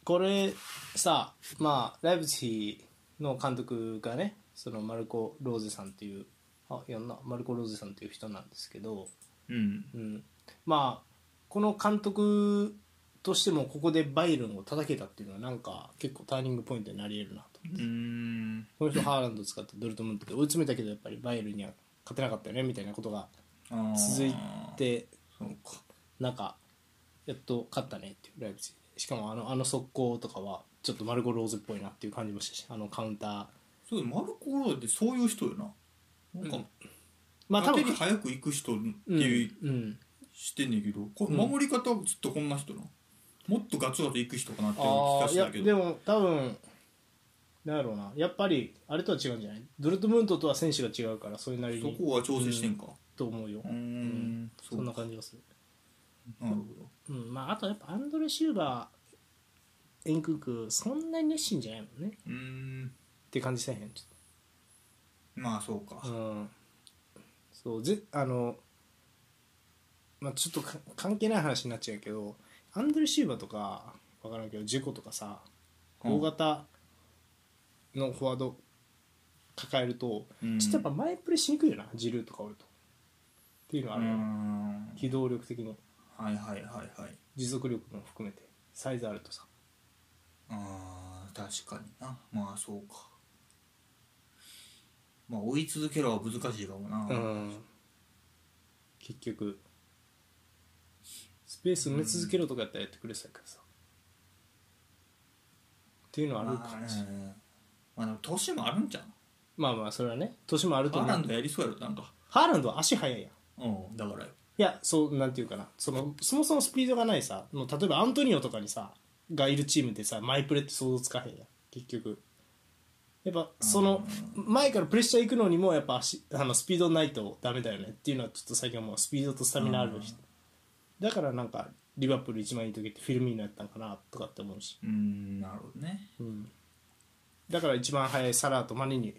[SPEAKER 1] これさまあライブチの監督がねそのマルコ・ローゼさんっていうあいやんな。マルコ・ローゼさんっていう人なんですけど、
[SPEAKER 2] うん。
[SPEAKER 1] うん、まあこの監督としてもここでバイエルンを叩けたっていうのはなんか結構ターニングポイントになり得るなと
[SPEAKER 2] うん。
[SPEAKER 1] この人ハーランド使ってドルトムントで追い詰めたけどやっぱりバイエルンには勝てなかったよねみたいなことが続いてなんかやっと勝ったねっていうライブチしかもあのあの速攻とかはちょっとマルコ・ローズっぽいなっていう感じもしたしあのカウンター。
[SPEAKER 2] そうマルコ・ローってそういう人よな。なんか、
[SPEAKER 1] まあ多分
[SPEAKER 2] 早く行く人って
[SPEAKER 1] うん
[SPEAKER 2] いう、
[SPEAKER 1] うん
[SPEAKER 2] 知ってんねんけど守り方はずっとこんな人なもっとガツガツ行く人かなっていう気がしたけど。
[SPEAKER 1] でも多分なんやろうな。やっぱりあれとは違うんじゃない？ドルトムントとは選手が違うからそれなり
[SPEAKER 2] そ
[SPEAKER 1] に
[SPEAKER 2] こは調整してんか？
[SPEAKER 1] と思うよ、
[SPEAKER 2] うーん
[SPEAKER 1] そんな感じがする。
[SPEAKER 2] なるほど。
[SPEAKER 1] うんまああとやっぱアンドレ・シューバーエンクンクそんなに熱心じゃないもんね。
[SPEAKER 2] うーん。
[SPEAKER 1] って感じせえへんちょっ
[SPEAKER 2] まあそうか。
[SPEAKER 1] とうん。そうぜあのまあちょっとか関係ない話になっちゃうけどアンドレ・シューバーとか分からんけどジェコとかさ
[SPEAKER 2] うん。
[SPEAKER 1] 大型のフォワード抱えると、
[SPEAKER 2] うん。
[SPEAKER 1] ちょっとやっぱ前プレーしにくいよなジルーとかおると。っていうのはあるよ、
[SPEAKER 2] ん。
[SPEAKER 1] 機動力的に。
[SPEAKER 2] はいはいはいはい。
[SPEAKER 1] 持続力も含めて。サイズあるとさ。
[SPEAKER 2] あー確かにな。まあそうか。まあ追い続けろは難しいかもな、
[SPEAKER 1] うん。結局スペース埋め続けろとかやったらやってくれそうやけどさ。っていうのはあるか
[SPEAKER 2] まあ
[SPEAKER 1] もしれない、
[SPEAKER 2] ね。まあでも年もあるんじゃん
[SPEAKER 1] まあまあそれはね。年もあると思う。
[SPEAKER 2] ハーランドやりそうやろなんか。
[SPEAKER 1] ハーランドは足速いやん。
[SPEAKER 2] うんだからよ。
[SPEAKER 1] いやそうなんていうかな。そのそもそもスピードがないさもう例えばアントニオとかにさがいるチームでさマイプレーって想像つかへんやん。結局。やっぱその前からプレッシャー行くのにもやっぱ足あのスピードないとダメだよね。っていうのはちょっと最近はもう。スピードとスタミナある人だからなんかリバプール一番いい時ってフィルミーノやったんかなとかって思うし、
[SPEAKER 2] うんなるほどね。
[SPEAKER 1] うん、だから一番速いサラーとマネに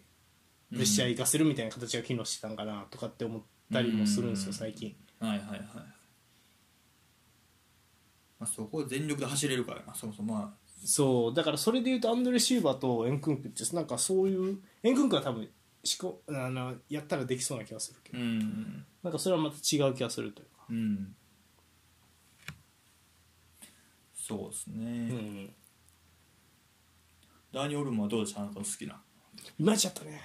[SPEAKER 1] プレッシャー行かせるみたいな形が機能してたんかなとかって思ったりもするんですよ最近。
[SPEAKER 2] はいはいはい、まあ、そこを全力で走れるからなそもそもま
[SPEAKER 1] そう。だからそれでいうとアンドレ・シューバーとエンクンクってなんかそういうエンクンクは多分しこあのやったらできそうな気がするけど、
[SPEAKER 2] うん。
[SPEAKER 1] なんかそれはまた違う気がするというか、
[SPEAKER 2] うんそうですね、
[SPEAKER 1] うん、
[SPEAKER 2] ダーニー・オルムはどうでした？あなたの好きな。い
[SPEAKER 1] まいちゃったね、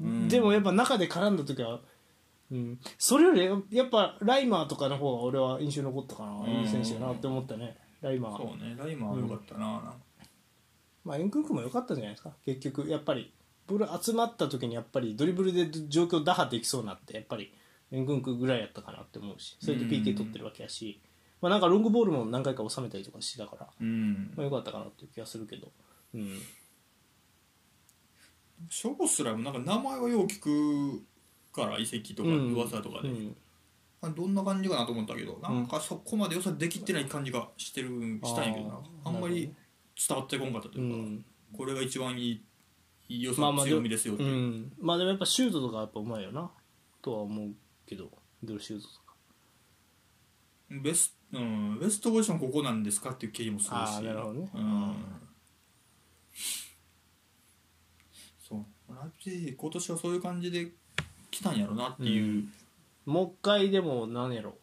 [SPEAKER 2] うん。
[SPEAKER 1] でもやっぱ中で絡んだ時は、うん、それよりやっぱライマーとかの方が俺は印象に残ったかな、
[SPEAKER 2] うん。
[SPEAKER 1] いい選手だなって思ったね。ライマー。
[SPEAKER 2] そうね。ライマーは良かったな,、なんか。
[SPEAKER 1] まあエンクンクも良かったんじゃないですか。結局やっぱりボール集まった時にやっぱりドリブルで状況打破できそうになってやっぱりエンクンクぐらいやったかなって思うし。それで PK 取ってるわけやし、まあ、なんかロングボールも何回か収めたりとかしてたから、
[SPEAKER 2] うん。
[SPEAKER 1] まあ、良かったかなっていう気がするけど、うん、
[SPEAKER 2] ショースライもなんか名前はよう聞くから移籍とか
[SPEAKER 1] うん。
[SPEAKER 2] 噂とかで、
[SPEAKER 1] うん。
[SPEAKER 2] あどんな感じかなと思ったけどなんかそこまで良さできてない感じがしてるしたんやけどな。
[SPEAKER 1] あ
[SPEAKER 2] んまり伝わってこんかったと
[SPEAKER 1] う
[SPEAKER 2] いうか、
[SPEAKER 1] ん。
[SPEAKER 2] これが一番いい良さ、
[SPEAKER 1] まあまあ
[SPEAKER 2] 強みですよって
[SPEAKER 1] う
[SPEAKER 2] いう、
[SPEAKER 1] ん、まあでもやっぱシュートとかやっぱうまいよなとは思うけどミドルシュートとか。
[SPEAKER 2] ベス,、うん、ベストポジションここなんですかっていう気もするし。
[SPEAKER 1] あーなるほどね。
[SPEAKER 2] うん。そう。ラ今年はそういう感じで来たんやろなっていう、
[SPEAKER 1] もう一回でも何やろ。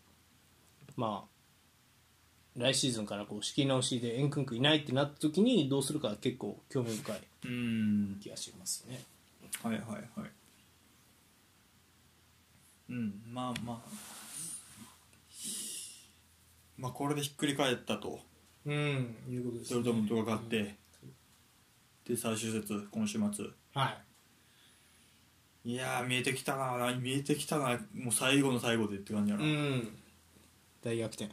[SPEAKER 1] まあ来シーズンからこう仕切り直しでエンクンクいないってなった時にどうするか結構興味深い
[SPEAKER 2] うん。
[SPEAKER 1] 気がしますね。
[SPEAKER 2] はいはいはい。うん。まあまあまあこれでひっくり返ったと。
[SPEAKER 1] うんいうことです
[SPEAKER 2] ドルトムントが勝って。で最終節今週末。
[SPEAKER 1] はい。
[SPEAKER 2] いやー見えてきたな。見えてきたな。もう最後の最後でって感じやな、
[SPEAKER 1] うん。大逆転。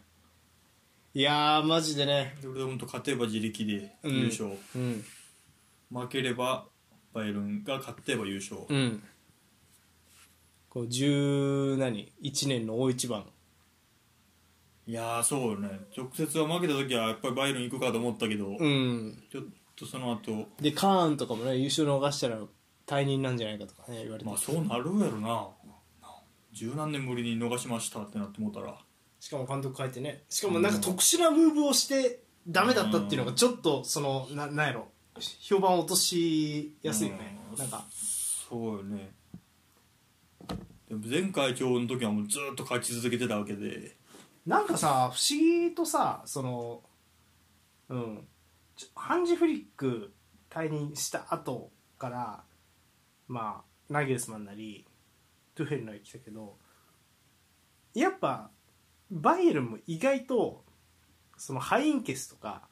[SPEAKER 1] いやーマジでね。
[SPEAKER 2] ドルトムント勝てば自力で
[SPEAKER 1] うん
[SPEAKER 2] 優勝、
[SPEAKER 1] うん。
[SPEAKER 2] 負ければバイエルンが勝てば優勝、
[SPEAKER 1] うん。こう10何1年の大一番
[SPEAKER 2] いやーそうよね。直接は負けた時はやっぱりバイエルン行くかと思ったけど、
[SPEAKER 1] うん。
[SPEAKER 2] ちょっとその後
[SPEAKER 1] でカーンとかもね優勝逃したら退任なんじゃないかとかね言われて。
[SPEAKER 2] まあそうなるやろな。十何年ぶりに逃しましたってなって思ったら。
[SPEAKER 1] しかも監督変えてね。しかもなんか特殊なムーブをしてダメだったっていうのがちょっとそのななんやろ。評判を落としやすいよね。
[SPEAKER 2] うん。
[SPEAKER 1] なんか。
[SPEAKER 2] そうよね。でも前会長の時はもうずっと勝ち続けてたわけで
[SPEAKER 1] なんかさ不思議とさそのうん。ハンジ・フリック退任した後からまあナゲルスマンなりトゥフェルなり来たけどやっぱバイエルンも意外とそのハインケスとか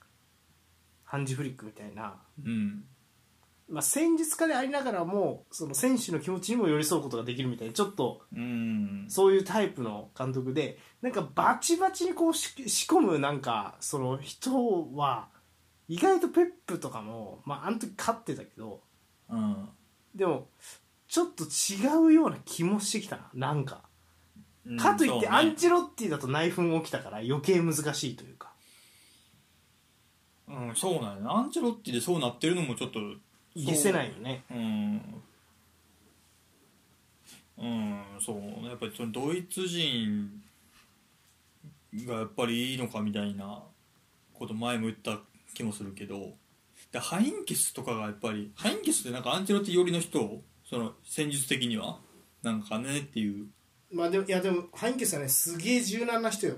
[SPEAKER 1] ハンジ・フリックみたいな、まあ、戦術家でありながらもその選手の気持ちにも寄り添うことができるみたいなちょっと
[SPEAKER 2] うん。
[SPEAKER 1] そういうタイプの監督でなんかバチバチにこうし仕込むなんかその人は意外とペップとかも、まあ、あの時勝ってたけど
[SPEAKER 2] うん。
[SPEAKER 1] でもちょっと違うような気もしてきたななんか、
[SPEAKER 2] うん
[SPEAKER 1] かといってアンチェロッティだと内紛起きたから余計難しいというか。
[SPEAKER 2] うんそうなんやなアンチェロッティでそうなってるのもちょっと
[SPEAKER 1] 消せないよね。
[SPEAKER 2] うん。うんそう。やっぱりそのドイツ人がやっぱりいいのかみたいなこと前も言った気もするけど。でハインケスとかがやっぱりハインケスってなんかアンチェロッティ寄りの人その戦術的には？なんかねっていう、
[SPEAKER 1] まあでもいやでもハインケスはねすげえ柔軟な人よ。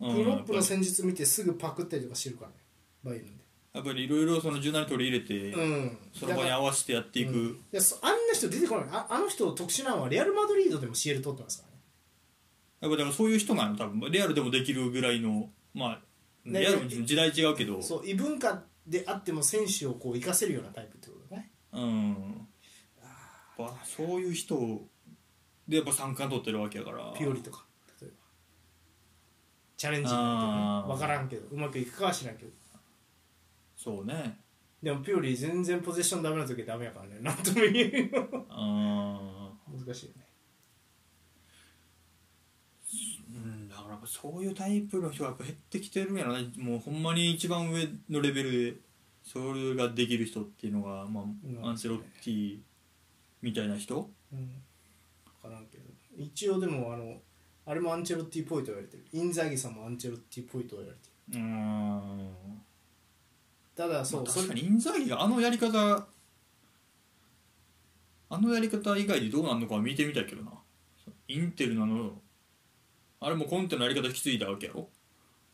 [SPEAKER 2] うん
[SPEAKER 1] クロップの戦術見てすぐパクったりとかしてるからね。バイエルンで
[SPEAKER 2] やっぱりいろいろその柔軟に取り入れて、
[SPEAKER 1] うん。
[SPEAKER 2] その場に合わせてやっていく、
[SPEAKER 1] うん。いあんな人出てこない。ああの人特殊なのはレアル・マドリードでも CL 取ってますからね。
[SPEAKER 2] やっぱだからそういう人なの多分レアルでもできるぐらいのまあ
[SPEAKER 1] ね
[SPEAKER 2] レアルも時代違うけど。
[SPEAKER 1] そう異文化であっても選手をこう生かせるようなタイプってことだね。
[SPEAKER 2] うん。やっぱそういう人でやっぱ三冠取ってるわけやから。
[SPEAKER 1] ピオリとか例えば。チャレンジになってね分からんけどうまくいくかは知らんけど
[SPEAKER 2] そうね。
[SPEAKER 1] でもピオリ全然ポゼッションダメな時はダメやからね。<laughs> なんとも言えんの
[SPEAKER 2] あ
[SPEAKER 1] 難しいよね。
[SPEAKER 2] うんだからそういうタイプの人がやっぱ減ってきてるんやろねもうほんまに一番上のレベルでそれができる人っていうのが、ま
[SPEAKER 1] うん。
[SPEAKER 2] あ、アンセロッティみたいな人？
[SPEAKER 1] うん。分からんけど。一応でもあのあれもアンチェロッティっぽいと言われてる。インザーギさんもアンチェロッティっぽいと言われてる。
[SPEAKER 2] うん
[SPEAKER 1] ただそう、それ
[SPEAKER 2] 確かにインザーギがあのやり方あのやり方以外でどうなるのかは見てみたいけどな。インテルのあのあれもコンテのやり方引き継いだわけやろ。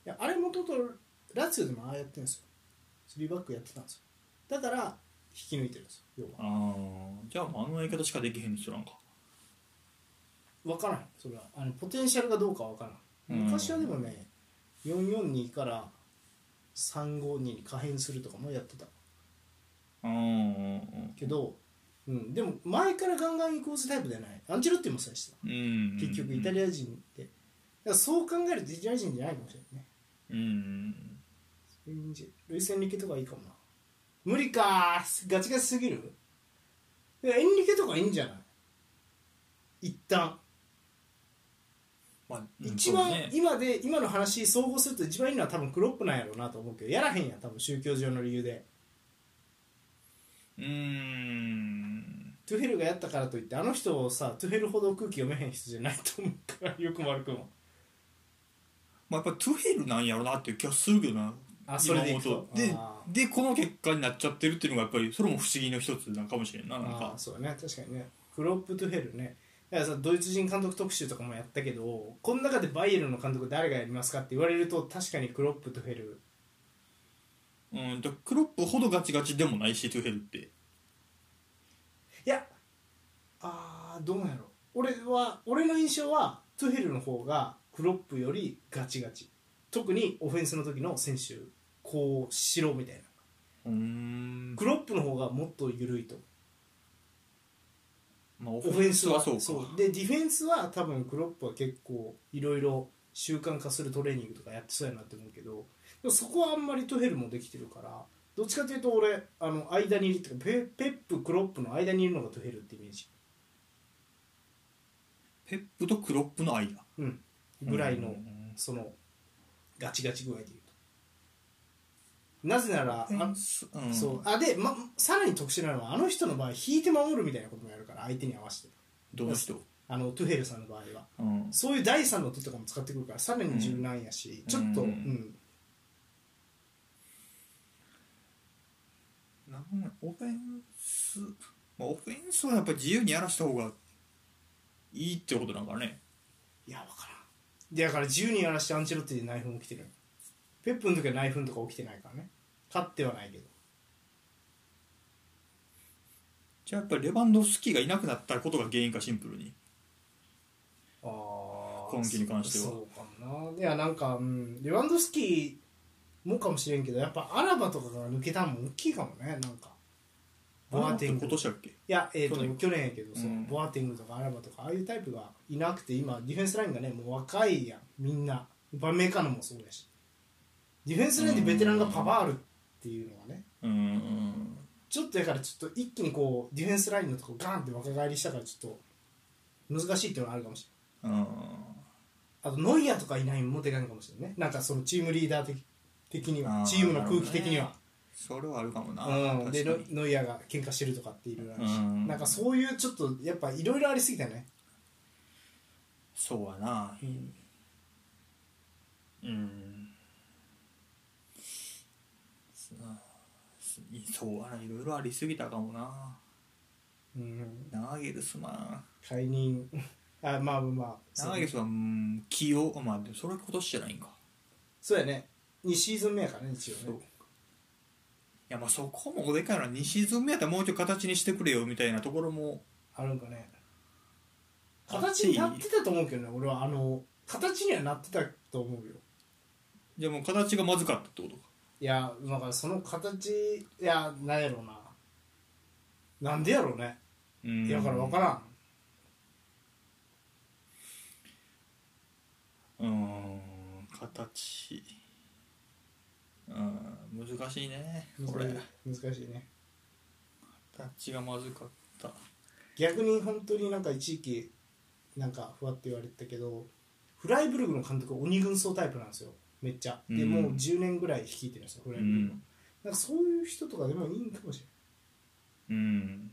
[SPEAKER 1] いやあれもともとラツィオでもああやってるんですよ。3バックやってたんですよ。だから引き抜いてるんですよ要は。
[SPEAKER 2] ああじゃあもうあのやり方しかできへん人なんか。
[SPEAKER 1] 分からん。それは。あのポテンシャルがどうかは分からん。昔はでもね442から352に可変するとかもやってた。
[SPEAKER 2] うんうんうん。
[SPEAKER 1] けど、うん、でも前からガンガン行こうぜタイプではない。アンチェロッティもそうでした。
[SPEAKER 2] うん
[SPEAKER 1] 結局イタリア人ってだからそう考えるとイタリア人じゃないかもしれないね。
[SPEAKER 2] うん
[SPEAKER 1] ルイス・エンリケとかいいかもな。無理か。ガチガチすぎる。エンリケとかいいんじゃない？一旦
[SPEAKER 2] まあうん
[SPEAKER 1] 一番、今で今の話総合すると一番いいのは多分クロップなんやろうなと思うけどやらへんやん多分宗教上の理由で。
[SPEAKER 2] うーん。
[SPEAKER 1] トゥヘルがやったからといってあの人をさトゥヘルほど空気読めへん人じゃないと思うからよくも悪くも。
[SPEAKER 2] まあ、やっぱトゥヘルなんやろなっていう気がするけどな
[SPEAKER 1] あそれで
[SPEAKER 2] で
[SPEAKER 1] あ
[SPEAKER 2] でこの結果になっちゃってるっていうのがやっぱりそれも不思議の一つなんかもしれんななん
[SPEAKER 1] あ
[SPEAKER 2] か。
[SPEAKER 1] あそうね。確かにね。クロップ・トゥヘルねだからさドイツ人監督特集とかもやったけどこの中でバイエルンの監督誰がやりますかって言われると確かにクロップ・トゥヘル。
[SPEAKER 2] うんだクロップほどガチガチでもないしトゥヘルって。
[SPEAKER 1] いやあーどうなんやろ。俺は俺の印象はトゥヘルの方がクロップよりガチガチ。特にオフェンスの時の選手こうしろみたいな。
[SPEAKER 2] うーん。
[SPEAKER 1] クロップの方がもっと緩いと
[SPEAKER 2] まあオ
[SPEAKER 1] オフェンスは
[SPEAKER 2] そうか。
[SPEAKER 1] でディフェンスは多分クロップは結構いろいろ習慣化するトレーニングとかやってそうやなって思うけどそこはあんまりトゥヘルもできてるからどっちかというと俺あの間にいるっていうかペペップクロップの間にいるのがトゥヘルってイメージ。
[SPEAKER 2] ペップとクロップの間。
[SPEAKER 1] うん。ぐらいの
[SPEAKER 2] うん
[SPEAKER 1] そのガチガチ具合でいうとなぜならあ、
[SPEAKER 2] うん。
[SPEAKER 1] そう。あで、ま、さらに特殊なのはあの人の場合引いて守るみたいなこともやるから相手に合わせて。
[SPEAKER 2] どの人？
[SPEAKER 1] あのトゥヘルさんの場合は。
[SPEAKER 2] うん。
[SPEAKER 1] そういう第三の手とかも使ってくるからさらに柔軟やし、ちょっと、
[SPEAKER 2] う
[SPEAKER 1] うん。ん
[SPEAKER 2] なんオフェンス、まあ、オフェンスはやっぱり自由にやらした方がいいってことなんかね。
[SPEAKER 1] いや分からん。でだから10人やらしてアンチェロッティで内紛起きてる。ペップの時は内紛とか起きてないからね勝ってはないけど。
[SPEAKER 2] じゃあやっぱりレバンドフスキがいなくなったことが原因かシンプルに。
[SPEAKER 1] ああ
[SPEAKER 2] 今季に関しては。
[SPEAKER 1] そうかもな。いやなんか、うん、レワンドフスキーもかもしれんけどやっぱアラバとかが抜けたのも大きいかもねなんか。ボアテング
[SPEAKER 2] 今年だっけ？
[SPEAKER 1] いや、えー、と
[SPEAKER 2] 去年。
[SPEAKER 1] 去年やけどその、
[SPEAKER 2] うん。
[SPEAKER 1] ボアテングとかアラバとかああいうタイプがいなくて今ディフェンスラインがねもう若いやんみんな。バメカノもそうだし。ディフェンスラインでベテランがパワーあるっていうのはね。
[SPEAKER 2] うん。うん
[SPEAKER 1] ちょっとだからちょっと一気にこうディフェンスラインのとこガンって若返りしたからちょっと難しいっていうのはあるかもしれない。
[SPEAKER 2] うん。
[SPEAKER 1] あとノイアーとかいないのもでかいかもしれないねなんかそのチームリーダー的的にはチームの空気的には、
[SPEAKER 2] それはあるかもな、
[SPEAKER 1] うん、でノイアーが喧嘩してるとかっていろいろあるし、
[SPEAKER 2] うん。
[SPEAKER 1] なんかそういうちょっとやっぱいろいろありすぎたよね、
[SPEAKER 2] そうやな。
[SPEAKER 1] うん
[SPEAKER 2] うんすそうやないろいろありすぎたかもな。
[SPEAKER 1] うん、
[SPEAKER 2] ナーゲルスマン
[SPEAKER 1] 解任。<laughs> あまあまあそう
[SPEAKER 2] ナーゲルスはうん起用まあでもそれ今年じゃないんか。
[SPEAKER 1] そうやね。2シーズン目やからね一応
[SPEAKER 2] そう。い
[SPEAKER 1] ね
[SPEAKER 2] やまあそこもでかいのは2シーズン目やったらもうちょい形にしてくれよみたいなところも。
[SPEAKER 1] あるんかね。形になってたと思うけどね俺は。あの形にはなってたと思うよ。
[SPEAKER 2] じゃあもう形がまずかったってことか
[SPEAKER 1] いやだからその形いやなんやろうな。なんでやろうね。
[SPEAKER 2] うん。
[SPEAKER 1] いやだから分からん。
[SPEAKER 2] うん形。うん難しいねこれ。
[SPEAKER 1] 難しいね。
[SPEAKER 2] 形がまずかった。
[SPEAKER 1] 逆に本当になんか一時期なんかふわって言われてたけどフライブルグの監督は鬼軍曹タイプなんですよめっちゃ。で、
[SPEAKER 2] うん。
[SPEAKER 1] もう10年ぐらい率いてるんですよフライブルグの、
[SPEAKER 2] うん。
[SPEAKER 1] なんかそういう人とかでもいいんかもし
[SPEAKER 2] うん。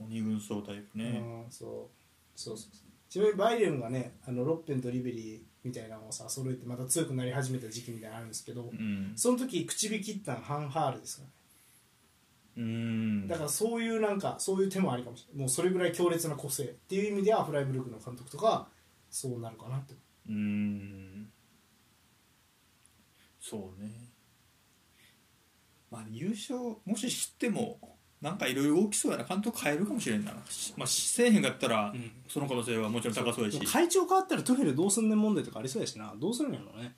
[SPEAKER 2] 鬼軍曹タイプ
[SPEAKER 1] れない、
[SPEAKER 2] ね。
[SPEAKER 1] うんそう。そうそうそう。ちなみにバイレンがねあのロッペンとリベリーみたいなのをさ揃えてまた強くなり始めた時期みたいなのあるんですけど、
[SPEAKER 2] うん。
[SPEAKER 1] その時口火切ったのハンハールですからね。
[SPEAKER 2] ううん。
[SPEAKER 1] だからそういうなんかそういう手もありかもしれない。もうそれぐらい強烈な個性っていう意味ではフライブルクの監督とかそうなるかなって。
[SPEAKER 2] うん。そうね。まあ優勝もし知ってもなんかいろいろ大きそうやな監督変えるかもしれんな。しまあせえへんかったら、
[SPEAKER 1] ん。
[SPEAKER 2] その可能性はもちろん高そうやし。
[SPEAKER 1] 会長変わったらトゥフェルどうすんねん問題とかありそうやしな。どうするんやろうね。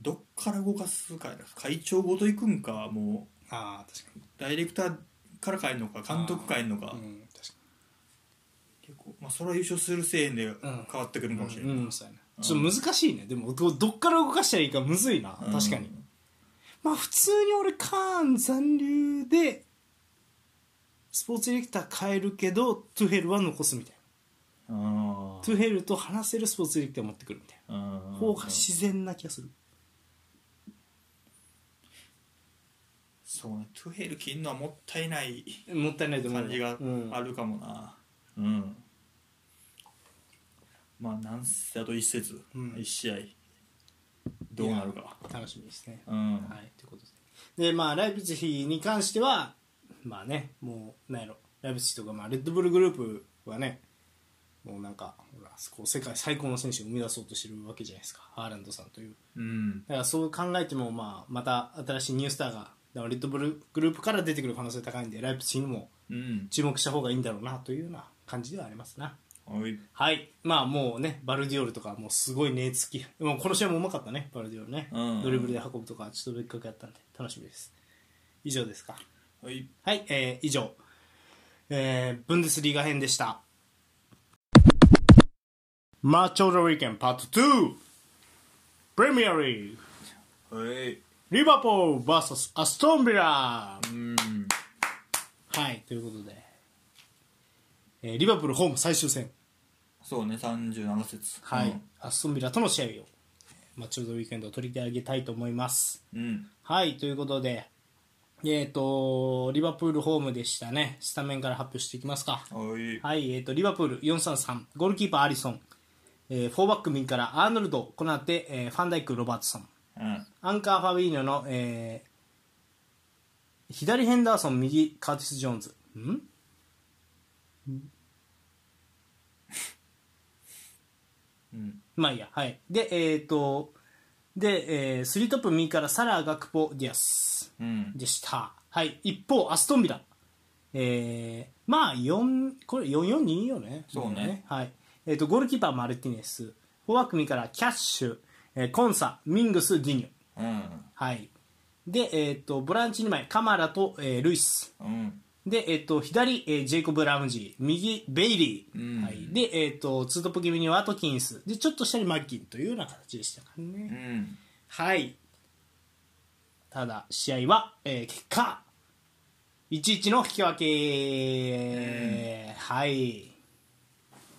[SPEAKER 2] どっから動かすかやな。会長ごと行くんかもう。
[SPEAKER 1] ああ確かに。
[SPEAKER 2] ダイレクターから変えるのか監督変えるのか。
[SPEAKER 1] うん確か
[SPEAKER 2] 結構まあそれは優勝するせえへん。で変わってくるかもしれな。い、
[SPEAKER 1] にうんそうやなちょっと難しいね。でもどどっから動かしたらいいかむずいな。
[SPEAKER 2] うん。
[SPEAKER 1] 確かに。まあ普通に俺カーン残留でスポーツディレクター変えるけどトゥヘルは残すみたい
[SPEAKER 2] あ
[SPEAKER 1] なトゥヘルと話せるスポーツディレクターを持ってくるみたいな。
[SPEAKER 2] あ
[SPEAKER 1] 方が自然な気がする。
[SPEAKER 2] そうね。トゥヘル切るのはもったいない
[SPEAKER 1] もったいないと思う
[SPEAKER 2] 感じが
[SPEAKER 1] うん。
[SPEAKER 2] あるかもな。うん、まあなんせあと一節、
[SPEAKER 1] うん。
[SPEAKER 2] 一試合。どうなるか。
[SPEAKER 1] 楽しみですね。
[SPEAKER 2] うん、
[SPEAKER 1] はい、ということで。で、まあ、ライプツィヒに関しては、まあね、もう、なんやろ、ライプツィヒとか、まあ、レッドブルグループはね、もうなんか、ほら、こう世界最高の選手を生み出そうとしてるわけじゃないですか、ハーランドさんという。
[SPEAKER 2] うん。
[SPEAKER 1] だからそう考えても、まあ、また新しいニュースターが、だからレッドブルグループから出てくる可能性高いんで、ライプツィヒにも
[SPEAKER 2] うん。
[SPEAKER 1] 注目した方がいいんだろうな、というような感じではありますな。
[SPEAKER 2] はい。
[SPEAKER 1] はい、まあもうね、バルディオールとか、もうすごい根付き、もうこの試合もうまかったね、バルディオールね、
[SPEAKER 2] うん
[SPEAKER 1] ドリブルで運ぶとか、ちょっと別格やったんで、楽しみです。以上ですか。
[SPEAKER 2] はい。
[SPEAKER 1] はい、えー以上、えーブンデスリーガ編でした。マーチョードウィーケンパート2プレミアリーグ
[SPEAKER 2] はい。
[SPEAKER 1] リバポール VS アストンビラ
[SPEAKER 2] うん。
[SPEAKER 1] はい、ということで、えーリバプールホーム最終戦。
[SPEAKER 2] そうね37節。
[SPEAKER 1] はい、アストンビラとの試合を、えーマッチョードウィーケンドを取り上げたいと思います。
[SPEAKER 2] うん。
[SPEAKER 1] はい、ということで、えっ、と、リバプールホームでしたね。スタメンから発表していきますか。
[SPEAKER 2] はい。
[SPEAKER 1] はい、えっ、と、リバプール433、ゴールキーパーアリソン、えー、フォーバック右からアーノルド、この後、えーファンダイク、ロバートソン、
[SPEAKER 2] うん。
[SPEAKER 1] アンカーファビーニョの、えー左ヘンダーソン、右カーティス・ジョーンズ。ん？
[SPEAKER 2] うん
[SPEAKER 1] まあいいや、はい。で、えっ、と、で、えー、スリートップ右からサラー、ガクポ、ディアス
[SPEAKER 2] うん
[SPEAKER 1] でした。はい。一方、アストンビラ。えー、まあ、4、これ442よね。
[SPEAKER 2] そうね
[SPEAKER 1] はい。えっ、と、ゴールキーパー、マルティネス。フォーバック右からキャッシュ、えーコンサ、ミングス、ディニョ。
[SPEAKER 2] うん
[SPEAKER 1] はい。で、えっ、と、ボランチ2枚、カマラと、えールイス。
[SPEAKER 2] うん
[SPEAKER 1] で、えっ、と、左、えージェイコブ・ラムジー。右、ベイリー。
[SPEAKER 2] うん
[SPEAKER 1] はい。で、えっ、と、ツートップ気味にワトキンス。で、ちょっと下にマッキンというような形でしたかね。
[SPEAKER 2] うん
[SPEAKER 1] はい。ただ、試合は、えー結果、1-1の引き分け、はい。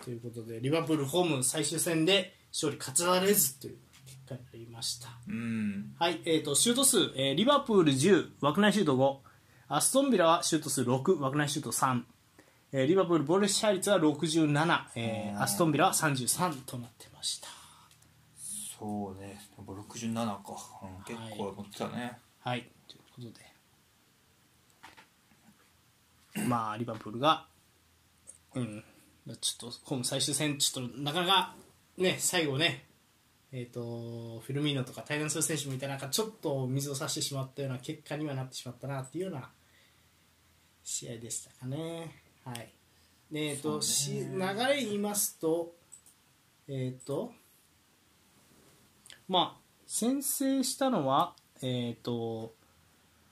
[SPEAKER 1] ということで、リバプールホーム最終戦で勝利勝ちられずという結果になりました。
[SPEAKER 2] うん
[SPEAKER 1] はい、えー、とシュート数、えーリバプール10、枠内シュート5、アストンビラはシュート数6、枠内シュート3、えーリバプールボール支配率は67、えーアストンビラは33となってました。
[SPEAKER 2] そうね。やっぱ67か、うん、結構持ってたね、
[SPEAKER 1] はい、ということで、まあ、リバプールが、うん、ちょっと、ホーム最終戦、ちょっとなかなか、ね、最後ね、えー、とフィルミーノとか対談する選手もいてなんかちょっと水を差してしまったような結果にはなってしまったなっていうような試合でしたかね。はい。でえーとし流れ言いますと,、えーとまあ、先制したのは、えー、と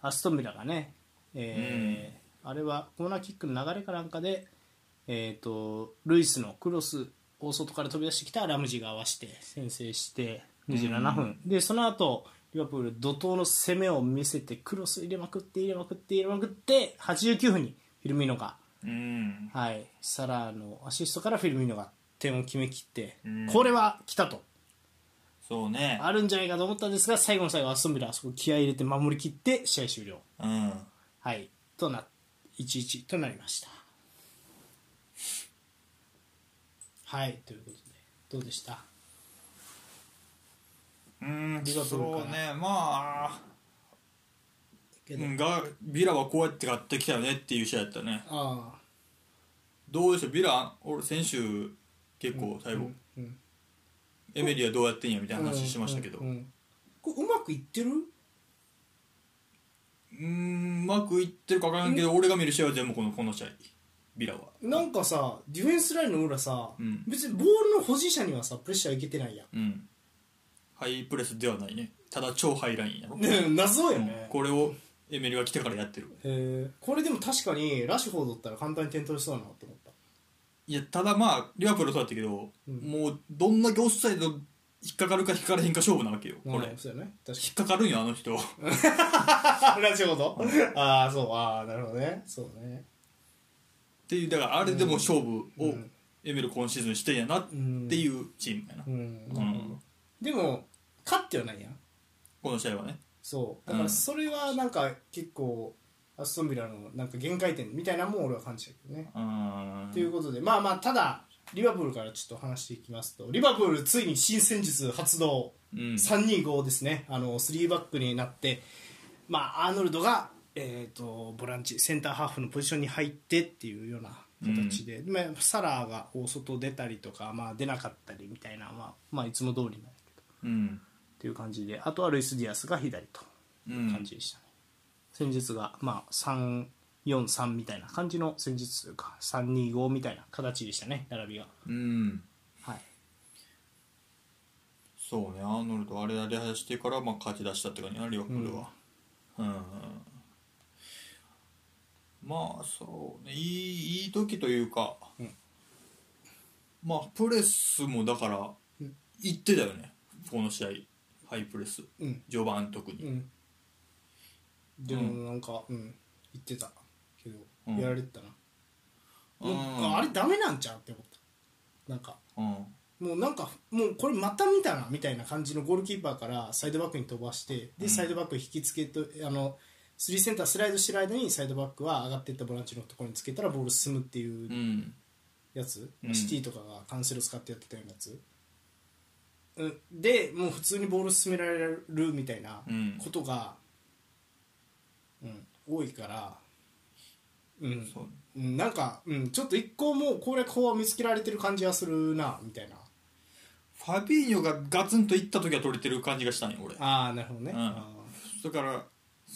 [SPEAKER 1] アストンビラがね、えーあれはコーナーキックの流れかなんかで、えー、とルイスのクロス大外から飛び出してきたラムジーが合わせて先制して27分、でその後リバプール怒涛の攻めを見せてクロス入れまくって入れまくって入れまくって89分にフィルミーノが、
[SPEAKER 2] うん。
[SPEAKER 1] はい、サラーのアシストからフィルミーノが点を決めきって、
[SPEAKER 2] うん。
[SPEAKER 1] これは来たと。
[SPEAKER 2] そうね。
[SPEAKER 1] あるんじゃないかと思ったんですが最後の最後アストンビラはそこ気合い入れて守りきって試合終了。
[SPEAKER 2] うん。
[SPEAKER 1] はい。とな1-1となりましたはいということでどうでした？
[SPEAKER 2] うん
[SPEAKER 1] リバプールから。
[SPEAKER 2] そうねまあがビラはこうやって買ってきたよねっていう試合やったね。
[SPEAKER 1] ああ。
[SPEAKER 2] どうでしょう？ビラ俺先週結構最後、
[SPEAKER 1] うん
[SPEAKER 2] エメリはどうやってんやみたいな話しましたけど、
[SPEAKER 1] うんうんこれうまくいってる？
[SPEAKER 2] うーんうまくいってるか分からんけど俺が見る試合は全部このこの試合ビラは。
[SPEAKER 1] なんかさディフェンスラインの裏さ、
[SPEAKER 2] うん。
[SPEAKER 1] 別にボールの保持者にはさプレッシャーいけてないや
[SPEAKER 2] うん。ハイプレスではないね。ただ超ハイラインやろ、
[SPEAKER 1] んね謎や
[SPEAKER 2] うん。
[SPEAKER 1] ね、
[SPEAKER 2] これをエメリが来てからやってる。
[SPEAKER 1] へえ。これでも確かにラッシュフォードだったら簡単に点取れそうだなって思った。
[SPEAKER 2] いやただまあリバプールはそうだったけど、
[SPEAKER 1] うん。
[SPEAKER 2] もうどんだけオフサイド引っかかるか引っかからへんか勝負なわけよこれ、
[SPEAKER 1] うんそうやね。
[SPEAKER 2] 引っかかるんよあの人。
[SPEAKER 1] に <laughs> ラッシュフォードああそう。ああなるほどね。そうね
[SPEAKER 2] っていうだからあれでも勝負を
[SPEAKER 1] うん。
[SPEAKER 2] エメル今シーズンしてんやなっていうチームやな、
[SPEAKER 1] うん、
[SPEAKER 2] うん。
[SPEAKER 1] でも勝ってはないやん。
[SPEAKER 2] この試合はね。
[SPEAKER 1] そう。だからそれはなんか結構アストンビラのなんか限界点みたいなのも俺は感じたけどね。
[SPEAKER 2] うん。
[SPEAKER 1] ということで。まあまあただリバプールからちょっと話していきますとリバプールついに新戦術発動、
[SPEAKER 2] うん。
[SPEAKER 1] 325ですね。あの3バックになって。まあアーノルドが、えー、とボランチセンターハーフのポジションに入ってっていうような形で、まあ、サラーが大外出たりとか、まあ、出なかったりみたいな、まあまあ、いつも通りなんだけど。
[SPEAKER 2] うん。
[SPEAKER 1] っていう感じであとはルイス・ディアスが左と
[SPEAKER 2] うん
[SPEAKER 1] 感じでしたね、戦術がまあ343みたいな感じの戦術というか325みたいな形でしたね並びが。
[SPEAKER 2] うん。
[SPEAKER 1] はい。
[SPEAKER 2] そうねアーノルドあれやり始してからまあ勝ち出したって感じなリバプールは。うん、まあそうね。いいいい時というか、
[SPEAKER 1] うん。
[SPEAKER 2] まあプレスもだから
[SPEAKER 1] うん。
[SPEAKER 2] 行ってたよね。この試合。ハイプレス。
[SPEAKER 1] うん。
[SPEAKER 2] 序盤特に、
[SPEAKER 1] うん。でもなんかうん。言ってた。けど、
[SPEAKER 2] うん。
[SPEAKER 1] やられてたな。もう
[SPEAKER 2] うん
[SPEAKER 1] ああれダメなんちゃうって思った。なんか。
[SPEAKER 2] うん。
[SPEAKER 1] もうなんかもうこれまた見たなみたいな感じのゴールキーパーからサイドバックに飛ばしてでサイドバック引きつけとあのスリーセンタースライドしてる間にサイドバックは上がっていったボランチのところにつけたらボール進むっていう
[SPEAKER 2] うん。
[SPEAKER 1] やつ、
[SPEAKER 2] うん。
[SPEAKER 1] シティとかがカンセル使ってやってたようなやつ、うん、でもう普通にボール進められるみたいな
[SPEAKER 2] うん。
[SPEAKER 1] ことが、うん多いから、うん。
[SPEAKER 2] そう。
[SPEAKER 1] うん、なんか、うん、ちょっと一個もう攻略法は見つけられてる感じはするなみたいな。
[SPEAKER 2] ファビーニョがガツンといった時は取れてる感じがしたんよ俺。
[SPEAKER 1] ああなるほどね、
[SPEAKER 2] うん。
[SPEAKER 1] あ
[SPEAKER 2] だから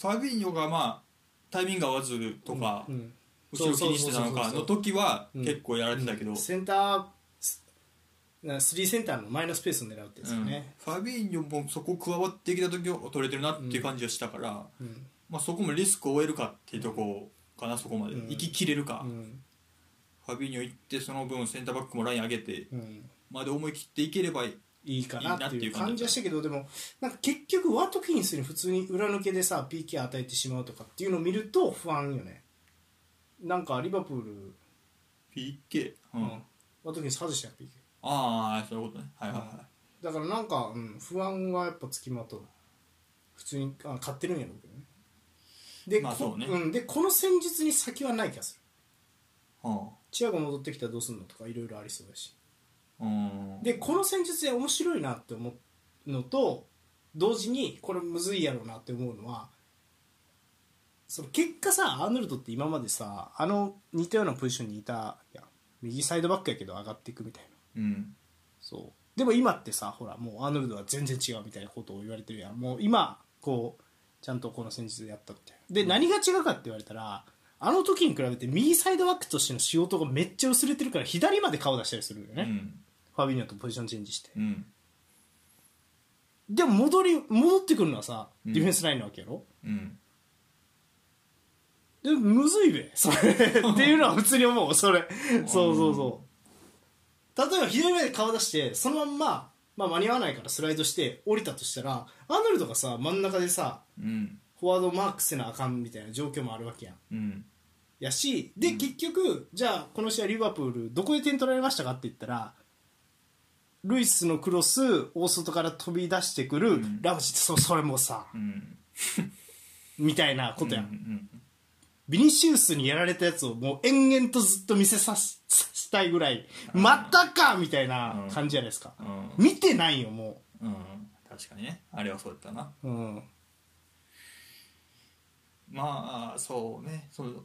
[SPEAKER 2] ファビーニョがまあタイミング合わずとか、
[SPEAKER 1] ーうん。
[SPEAKER 2] 後ろ気にしてたのかの時は
[SPEAKER 1] うん
[SPEAKER 2] 結構やられてたけど、
[SPEAKER 1] センタースなスリーセンターの前のスペースを狙うってやつよね、
[SPEAKER 2] うん。ファビーニョもそこ加わってきた時は取れてるなっていう感じがしたから、
[SPEAKER 1] うん。
[SPEAKER 2] まあ、そこもリスクを負えるかっていうとこかなそこまで、
[SPEAKER 1] うん。
[SPEAKER 2] 行ききれるか、
[SPEAKER 1] うん。
[SPEAKER 2] ファビーニョ行ってその分センターバックもライン上げて
[SPEAKER 1] うん。
[SPEAKER 2] まで思い切っていければいい
[SPEAKER 1] いいかなっていう
[SPEAKER 2] 感じ
[SPEAKER 1] はした。けどでもなんか結局ワトキンスに普通に裏抜けでさ PK 与えてしまうとかっていうのを見ると不安よね。なんかリバプール、
[SPEAKER 2] PK、う
[SPEAKER 1] うん。ん、ワトキンス外したよ PK
[SPEAKER 2] ああそういうことね。はいはいはい、
[SPEAKER 1] だからなんか、うん、不安はやっぱつきまとう。普通にあ勝ってるんやろうけどね。で,こ、
[SPEAKER 2] まあそうね。
[SPEAKER 1] ん、でこの戦術に先はない気がする。
[SPEAKER 2] は
[SPEAKER 1] チアゴ戻ってきたらどうすんのとかいろいろありそうだし。
[SPEAKER 2] あうん
[SPEAKER 1] でこの戦術で面白いなって思うのと同時にこれむずいやろうなって思うのはその結果さアーノルドって今までさあの似たようなポジションにいたやん。右サイドバックやけど上がっていくみたいな。
[SPEAKER 2] うん。
[SPEAKER 1] そう。でも今ってさほらもうアーノルドは全然違うみたいなことを言われてるやん。もう今こうちゃんとこの戦術でやったみたいな。で何が違うかって言われたらあの時に比べて右サイドバックとしての仕事がめっちゃ薄れてるから左まで顔出したりするよね、
[SPEAKER 2] うん
[SPEAKER 1] ファビーニョとポジションチェンジして。
[SPEAKER 2] うん。
[SPEAKER 1] でも戻り戻ってくるのはさ
[SPEAKER 2] うん。
[SPEAKER 1] ディフェンスラインなわけやろ、
[SPEAKER 2] うん。
[SPEAKER 1] でむずいべそれ。<laughs> っていうのは普通に思うそれ。そうそうそう。例えば左目で顔出してそのまんま、まあ、間に合わないからスライドして降りたとしたらアーノルドがさ真ん中でさ
[SPEAKER 2] うん。
[SPEAKER 1] フォワードマークせなあかんみたいな状況もあるわけやん。
[SPEAKER 2] うん。
[SPEAKER 1] やしで、結局じゃあこの試合リバプールどこで点取られましたかって言ったらルイスのクロス大外から飛び出してくる、
[SPEAKER 2] ん。
[SPEAKER 1] ラムジそそれもさ
[SPEAKER 2] うん。<laughs>
[SPEAKER 1] みたいなことやん、
[SPEAKER 2] うん
[SPEAKER 1] ビニシウスにやられたやつをもう延々とずっと見せさしさしたいぐらいまたかみたいな感じじゃないですか、
[SPEAKER 2] うん。
[SPEAKER 1] 見てないよも
[SPEAKER 2] う。ん。確かにね。あれはそうだったな。
[SPEAKER 1] う、うん、
[SPEAKER 2] まあそうね。その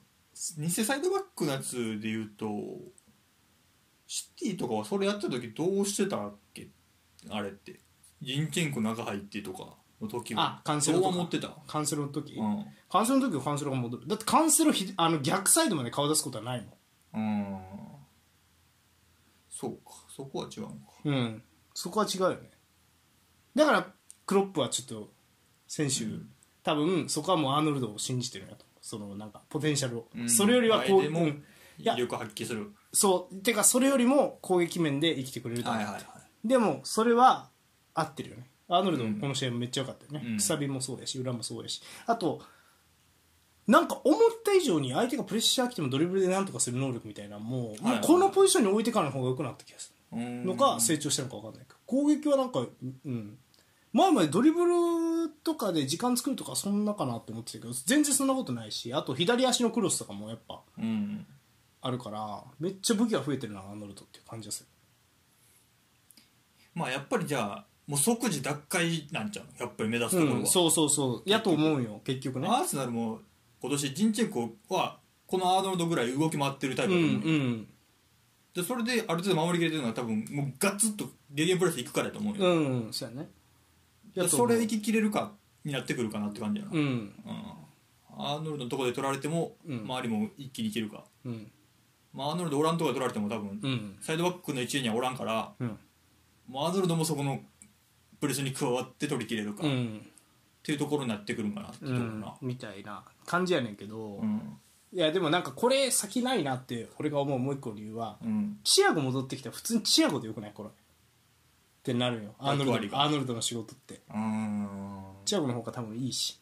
[SPEAKER 2] 偽サイドバックのやつで言うとシティとかはそれやった時どうしてたっけ？あれって。ジンチェンコ中入ってとかの時は。
[SPEAKER 1] あカンセロとか。
[SPEAKER 2] どう思ってた？
[SPEAKER 1] カンセロの時、
[SPEAKER 2] うん。
[SPEAKER 1] カンセロの時はカンセロが戻る。だってカンセロひあの逆サイドまで顔出すことはない
[SPEAKER 2] うん。そうか。そこは違うのか。
[SPEAKER 1] うん。そこは違うよね。だからクロップはちょっと選手、多分そこはもうアーノルドを信じてるんやと。そのなんかポテンシャルを、
[SPEAKER 2] うん。
[SPEAKER 1] それよりはこう、
[SPEAKER 2] 前でも
[SPEAKER 1] うん。いや
[SPEAKER 2] 威力発揮する
[SPEAKER 1] そうてかそれよりも攻撃面で生きてくれると思う、
[SPEAKER 2] はいはいは
[SPEAKER 1] でもそれは合ってるよね。アーノルド
[SPEAKER 2] うん。
[SPEAKER 1] この試合もめっちゃ良かったよね、
[SPEAKER 2] うん。
[SPEAKER 1] くさびもそうやし裏もそうやし。あとなんか思った以上に相手がプレッシャー来てもドリブルでなんとかする能力みたいなもう,、
[SPEAKER 2] はい
[SPEAKER 1] もうこのポジションに置いてからの方が良くなった気がす
[SPEAKER 2] う
[SPEAKER 1] るのか成長したのか分かんないけど。攻撃はなんかうん。前までドリブルとかで時間作るとかそんなかなって思ってたけど全然そんなことないしあと左足のクロスとかもやっぱ。
[SPEAKER 2] うん
[SPEAKER 1] あるからめっちゃ武器が増えてるなアーノルドっていう感じがする。
[SPEAKER 2] まあやっぱりじゃあもう即時奪回なんちゃうの？やっぱり目指すところは、
[SPEAKER 1] うん、そうそうそう。やと思うよ結局ね。
[SPEAKER 2] アーセナルも今年ジンチェンコはこのアーノルドぐらい動き回ってるタイプ
[SPEAKER 1] うん
[SPEAKER 2] だと思う、
[SPEAKER 1] うん
[SPEAKER 2] でそれである程度守りきれてるのは多分もうガツッとゲーゲンプレスいくからだと思うよ、
[SPEAKER 1] うんうんそうやね。
[SPEAKER 2] でそれいききれるかになってくるかなって感じやな、
[SPEAKER 1] うん。
[SPEAKER 2] うん。アーノルドのとこで取られても、
[SPEAKER 1] うん。
[SPEAKER 2] 周りも一気にいけるか、
[SPEAKER 1] うん
[SPEAKER 2] まあ、アーノルドおらんとこで取られても多分、
[SPEAKER 1] うん。
[SPEAKER 2] サイドバックの一位にはおらんから、
[SPEAKER 1] うん。
[SPEAKER 2] もうアーノルドもそこのプレスに加わって取りきれるか、っ
[SPEAKER 1] うん。
[SPEAKER 2] ていうところになってくるんかなってところな、
[SPEAKER 1] みたいな感じやねんけど、
[SPEAKER 2] うん。
[SPEAKER 1] いやでもなんかこれ先ないなって俺が思うもう一個の理由は
[SPEAKER 2] うん。
[SPEAKER 1] チアゴ戻ってきたら普通にチアゴでよくないこれ。ってなるよ。アーノルドアーノルドの仕事って。
[SPEAKER 2] うん
[SPEAKER 1] チアゴの方が多分いいし。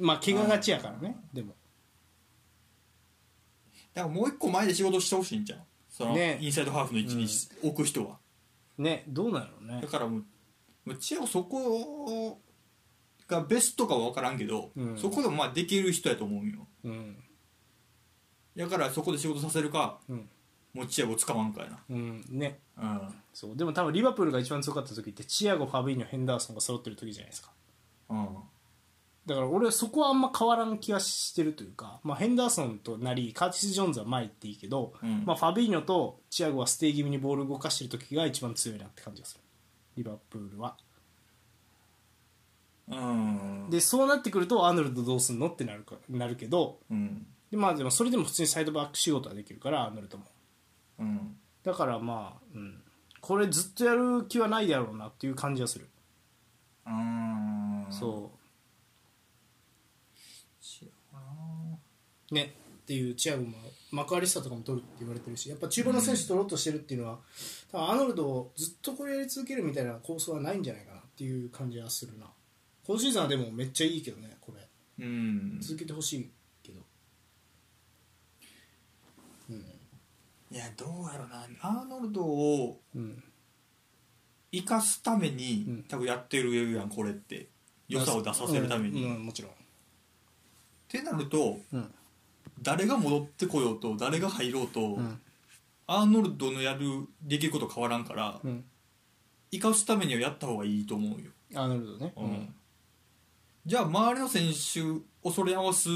[SPEAKER 1] まあ怪我がちやからねでも
[SPEAKER 2] だからもう一個前で仕事してほしいんじゃんその、
[SPEAKER 1] ね。
[SPEAKER 2] インサイドハーフの位置に置く人は、
[SPEAKER 1] ねどうなのね。
[SPEAKER 2] だからもうもうチアゴそこがベストかは分からんけど、
[SPEAKER 1] うん。
[SPEAKER 2] そこでもまあできる人やと思うよ。
[SPEAKER 1] うん。
[SPEAKER 2] だからそこで仕事させるか
[SPEAKER 1] うん。
[SPEAKER 2] もうチアゴ使わんかや
[SPEAKER 1] うん。ね。
[SPEAKER 2] な
[SPEAKER 1] そう。でも多分リバプールが一番強かった時ってチアゴファビーニョヘンダーソンが揃ってる時じゃないですか。
[SPEAKER 2] うんうん
[SPEAKER 1] だから俺はそこはあんま変わらん気がしてるというか、まあ、ヘンダーソンとなりカーティス・ジョーンズは前行っていいけど、
[SPEAKER 2] うん。
[SPEAKER 1] まあ、ファビーニョとチアゴはステイ気味にボール動かしてる時が一番強いなって感じがする。リバプールは。
[SPEAKER 2] うん。
[SPEAKER 1] でそうなってくるとアーノルドどうすんのってなるかなるけど
[SPEAKER 2] うん。
[SPEAKER 1] で,、まあ、でもそれでも普通にサイドバック仕事はできるからアーノルドも。
[SPEAKER 2] うん。
[SPEAKER 1] だからまあ、うん、これずっとやる気はないだろうなっていう感じはする、
[SPEAKER 2] うん。
[SPEAKER 1] そう
[SPEAKER 2] チアゴな
[SPEAKER 1] ねっていうチアゴもマクアリスタとかも取るって言われてるしやっぱ中盤の選手取ろうとしてるっていうのは、多分アーノルドをずっとこれやり続けるみたいな構想はないんじゃないかなっていう感じはするな。今シーズンはでもめっちゃいいけどねこれ。
[SPEAKER 2] うん。
[SPEAKER 1] 続けてほしいけど。
[SPEAKER 2] いやどうやろな。アーノルドを
[SPEAKER 1] うん。
[SPEAKER 2] 生かすために、
[SPEAKER 1] うん。
[SPEAKER 2] 多分やってるやんこれって。良さを出させるために、っ
[SPEAKER 1] うん。うんもちろん。
[SPEAKER 2] てなると
[SPEAKER 1] うん
[SPEAKER 2] 誰が戻ってこようと誰が入ろうと、
[SPEAKER 1] うん。
[SPEAKER 2] アーノルドのやるできること変わらんから、
[SPEAKER 1] うん。
[SPEAKER 2] 生かすためにはやった方がいいと思うよ、
[SPEAKER 1] アーノルドね。
[SPEAKER 2] うん。じゃあ周りの選手をそれに合わす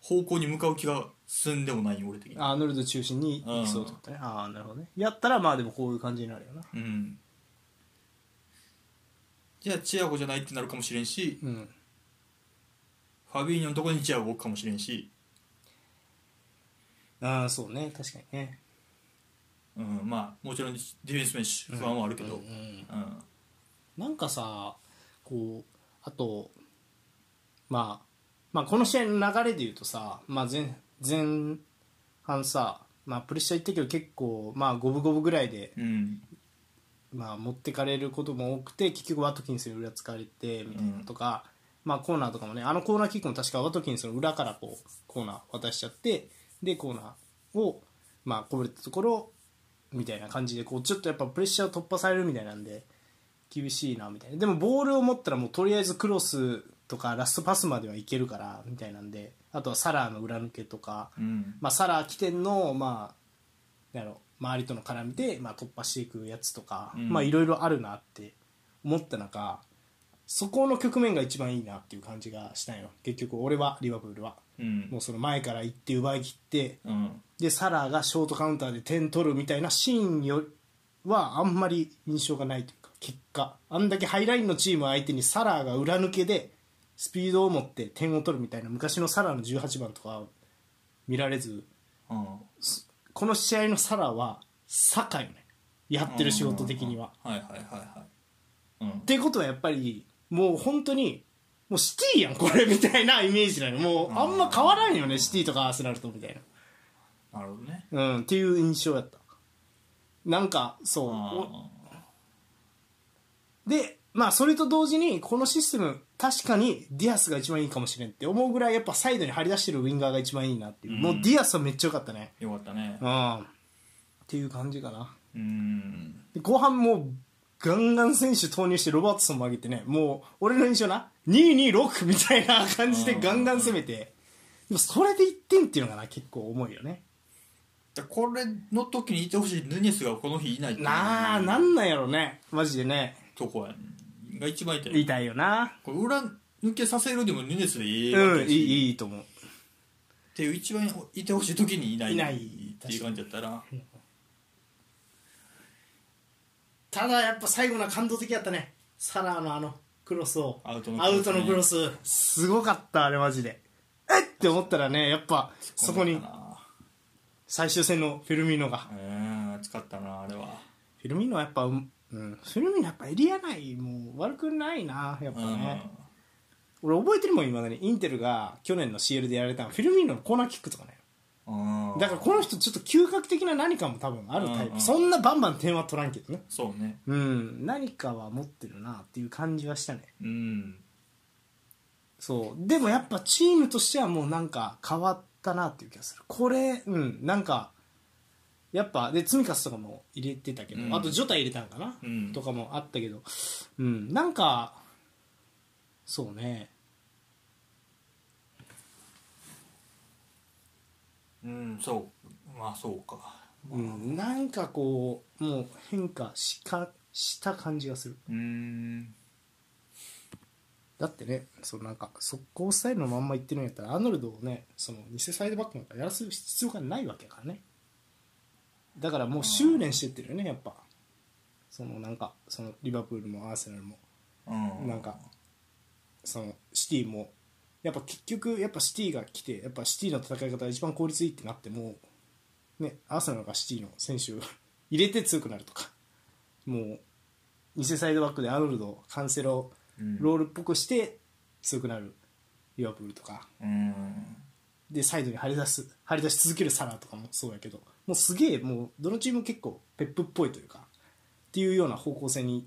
[SPEAKER 2] 方向に向かう気がすんでもないよ俺的に。
[SPEAKER 1] アーノルド中心にいきそうってことねああなるほどね。やったらまあでもこういう感じになるよな。
[SPEAKER 2] うん。じゃあチアゴじゃないってなるかもしれんし
[SPEAKER 1] うん。
[SPEAKER 2] ファビーニョのところにチアゴ置くかもしれんし、
[SPEAKER 1] ああそうね。確かにね。
[SPEAKER 2] うん、まあもちろんディフェンス面手不安はあるけど、
[SPEAKER 1] うんうん。
[SPEAKER 2] うん。
[SPEAKER 1] なんかさこうあと、まあ、まあこの試合の流れで言うとさ、まあ、前前半さ、まあ、プレッシャーいったけど結構、まあ、五分五分ぐらいで、
[SPEAKER 2] うん。
[SPEAKER 1] まあ、持ってかれることも多くて結局ワトキンスに裏つかれてみたいなとか、まあ、コーナーとかもねあのコーナーキックも確かワトキンスの裏からこうコーナー渡しちゃってでコーナーを、まあ、こぼれたところみたいな感じでこうちょっとやっぱプレッシャーを突破されるみたいなんで厳しいなみたいな。でもボールを持ったらもうとりあえずクロスとかラストパスまではいけるからみたいなんで。あとはサラーの裏抜けとか、
[SPEAKER 2] うん。
[SPEAKER 1] まあ、サラー起点の、まあ、やろ周りとの絡みで、まあ、突破していくやつとか、いろいろあるなって思った中そこの局面が一番いいなっていう感じがしたんよ。結局俺はリバプールは
[SPEAKER 2] うん。
[SPEAKER 1] もうその前から行って奪い切って
[SPEAKER 2] うん。
[SPEAKER 1] でサラーがショートカウンターで点取るみたいなシーンよはあんまり印象がないというか結果あんだけハイラインのチーム相手にサラーが裏抜けでスピードを持って点を取るみたいな昔のサラーの18番とかは見られず
[SPEAKER 2] うん。
[SPEAKER 1] この試合のサラーはサッカーよね。やってる仕事的には。
[SPEAKER 2] はいはいはいはい。うん。
[SPEAKER 1] ってことはやっぱりもう本当にもうシティやんこれみたいなイメージなのもうあんま変わらんよねシティとかアーセナルとみたい
[SPEAKER 2] な。るほどね。
[SPEAKER 1] な、うん、っていう印象やった。なんかそう。
[SPEAKER 2] あ
[SPEAKER 1] でまあそれと同時にこのシステム確かにディアスが一番いいかもしれんって思うぐらいやっぱサイドに張り出してるウィンガーが一番いいなっていう、
[SPEAKER 2] うん。
[SPEAKER 1] もうディアスはめっちゃ良かったね。
[SPEAKER 2] ーよかったね。
[SPEAKER 1] うん。っていう感じかな。
[SPEAKER 2] うん。
[SPEAKER 1] で後半もうガンガン選手投入してロバートソンも上げてねもう俺の印象な226みたいな感じでガンガン攻めてでもそれで1点っていうのがな結構重いよね。
[SPEAKER 2] だこれの時にいてほしいヌニェスがこの日いないっていう
[SPEAKER 1] なあなんなんやろね。マジでね。
[SPEAKER 2] とこやが一番痛い。
[SPEAKER 1] 痛いよな。
[SPEAKER 2] これ裏抜けさせるでもヌニェスでいい
[SPEAKER 1] うんいいいいと思う。
[SPEAKER 2] っていう一番いてほしい時にいない
[SPEAKER 1] いない
[SPEAKER 2] っていう感じだったら
[SPEAKER 1] ただやっぱ最後のは感動的やったね。サラーのあのクロスを。
[SPEAKER 2] アウトの
[SPEAKER 1] アウトのクロス。すごかったあれマジで。えっって思ったらねやっぱそこに最終戦のフェルミーノが。
[SPEAKER 2] うん熱かったなあれは。
[SPEAKER 1] フィルミーノはやっぱうんうんフィルミーノやっぱエリア内もう悪くないなやっぱね、俺覚えてるもん今だに。インテルが去年の CL でやられたのフィルミーノのコーナーキックとかね。
[SPEAKER 2] うん
[SPEAKER 1] だからこの人ちょっと嗅覚的な何かも多分あるタイ
[SPEAKER 2] うんうん。
[SPEAKER 1] プそんなバンバン点は取らんけどね。
[SPEAKER 2] そうね。
[SPEAKER 1] うん。何かは持ってるなっていう感じはしたね。
[SPEAKER 2] うん。
[SPEAKER 1] そう。でもやっぱチームとしてはもうなんか変わったなっていう気がする。これうん。なんかやっぱでツミカスとかも入れてたけど、
[SPEAKER 2] うん。
[SPEAKER 1] あとジョタ入れたんかな、
[SPEAKER 2] うん。
[SPEAKER 1] とかもあったけど。うん。なんかそうね
[SPEAKER 2] うんそう。まあそうか。
[SPEAKER 1] うん、なんかこうもう変化しかした感じがする。
[SPEAKER 2] うん。
[SPEAKER 1] だってねそのなんか速攻スタイルのまんまいってるんやったらアーノルドをねその偽サイドバックなんかやらせる必要がないわけやからね。だからもう修練してってるよねやっぱ。そのなんかそのリバプールもアーセナルも。
[SPEAKER 2] うん。
[SPEAKER 1] なんかそのシティもやっぱ結局やっぱシティが来てやっぱシティの戦い方が一番効率いいってなってもねアーセナルがシティの選手を入れて強くなるとかもう偽サイドバックでアーノルドカンセロ
[SPEAKER 2] うん。
[SPEAKER 1] ロールっぽくして強くなるリバプールとか。
[SPEAKER 2] うん。
[SPEAKER 1] でサイドに張り出す張り出し続けるサラーとかもそうやけどもうすげえもうどのチームも結構ペップっぽいというかっていうような方向性に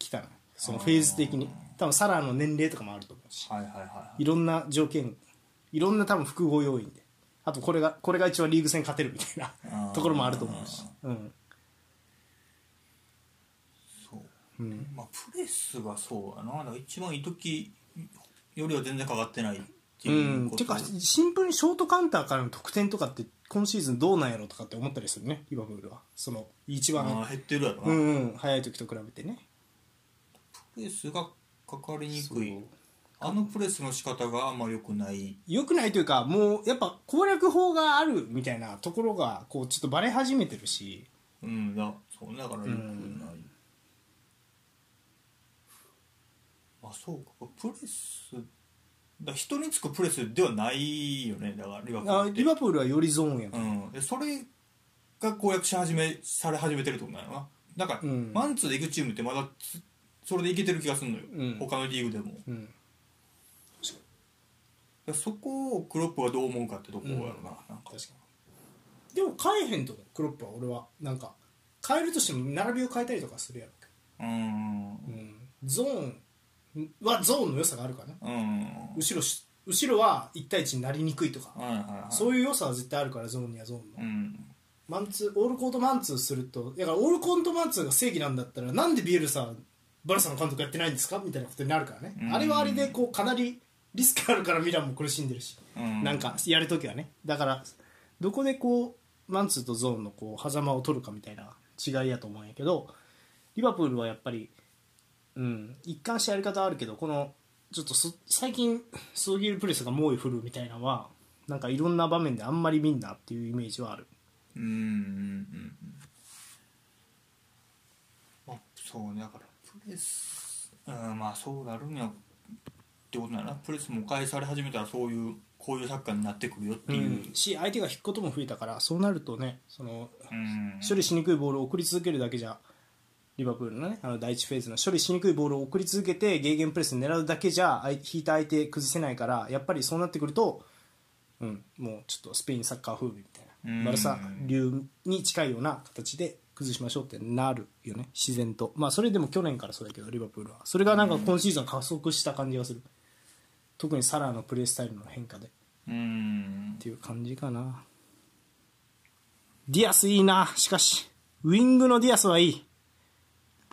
[SPEAKER 1] 来たのそのフェーズ的に多分サラーの年齢とかもあると思うし。
[SPEAKER 2] はいはいはい
[SPEAKER 1] ろんな条件いろんな多分複合要因で。あとこれがこれが一番リーグ戦勝てるみたいなところもあると思うし、うん。
[SPEAKER 2] そう。
[SPEAKER 1] うん、
[SPEAKER 2] まあプレスがそうやな。だから一番いい時よりは全然かかってないって
[SPEAKER 1] う
[SPEAKER 2] いうんこと。
[SPEAKER 1] てかシンプルにショートカウンターからの得点とかって今シーズンどうなんやろとかって思ったりするねリバプールは。その一番
[SPEAKER 2] 減ってるやろな、
[SPEAKER 1] うんうん。早い時と比べてね。
[SPEAKER 2] プレスがかかりにくい。あのプレスの仕方があんま良くない。
[SPEAKER 1] 良くないというかもうやっぱ攻略法があるみたいなところがこうちょっとバレ始めてるし。
[SPEAKER 2] うんだそうだから良くない、まあそうかプレスだ人につくプレスではないよね。だからリバプール。
[SPEAKER 1] リバプールはよりゾーンやから。
[SPEAKER 2] うん、でそれが攻略し始めされ始めてるってことなのな。なんか、
[SPEAKER 1] うん。
[SPEAKER 2] マンツーで行くチームってまだつそれでいけてる気がするのよ、
[SPEAKER 1] うん。
[SPEAKER 2] 他のリーグでも。
[SPEAKER 1] うん。
[SPEAKER 2] でそこをクロップがどう思うかってとこやろな,、なんか。
[SPEAKER 1] 確かに。でも変えへんと思うクロップは俺はなんか変えるとしても並びを変えたりとかするやろ
[SPEAKER 2] う
[SPEAKER 1] うん。ゾーンはゾーンの良さがあるから
[SPEAKER 2] ん。
[SPEAKER 1] 後ろし後ろは1対1になりにくいとか。
[SPEAKER 2] はいはいはい。
[SPEAKER 1] そういう良さは絶対あるからゾーンにはゾーンの。
[SPEAKER 2] うん。
[SPEAKER 1] マンツーオールコートマンツーするとだからオールコートマンツーが正義なんだったらなんでビエルサバルサの監督やってないんですか？みたいなことになるからね、
[SPEAKER 2] うん。
[SPEAKER 1] あれはあれでこうかなりリスクあるからミランも苦しんでるし、
[SPEAKER 2] うん。
[SPEAKER 1] なんかやるときはね。だからどこでこうマンツーとゾーンのこう狭間を取るかみたいな違いやと思うんやけどリバプールはやっぱりうん、一貫したやり方はあるけどこのちょっとそ最近スーギルプレスが猛威振るみたいなのはなんかいろんな場面であんまり見んなっていうイメージはある。
[SPEAKER 2] うんうんうん。まあそうねだからうんまあそうなるんやってことなな。プレスも返され始めたらそういうこういうサッカーになってくるよっていう、
[SPEAKER 1] し相手が引くことも増えたからそうなるとねその
[SPEAKER 2] うん。
[SPEAKER 1] 処理しにくいボールを送り続けるだけじゃリバプールのねあの第一フェーズの処理しにくいボールを送り続けてゲーゲンプレス狙うだけじゃ相引いた相手崩せないからやっぱりそうなってくると、うん、もうちょっとスペインサッカー風味みたい
[SPEAKER 2] うん。
[SPEAKER 1] なバルサ流に近いような形で崩しましょうってなるよね。自然と。まあそれでも去年からそうだけどリバプールは。それがなんか今シーズン加速した感じがする。特にサラーのプレースタイルの変化で。
[SPEAKER 2] うん。
[SPEAKER 1] っていう感じかな。ディアスいいな。しかしウィングのディアスはいい。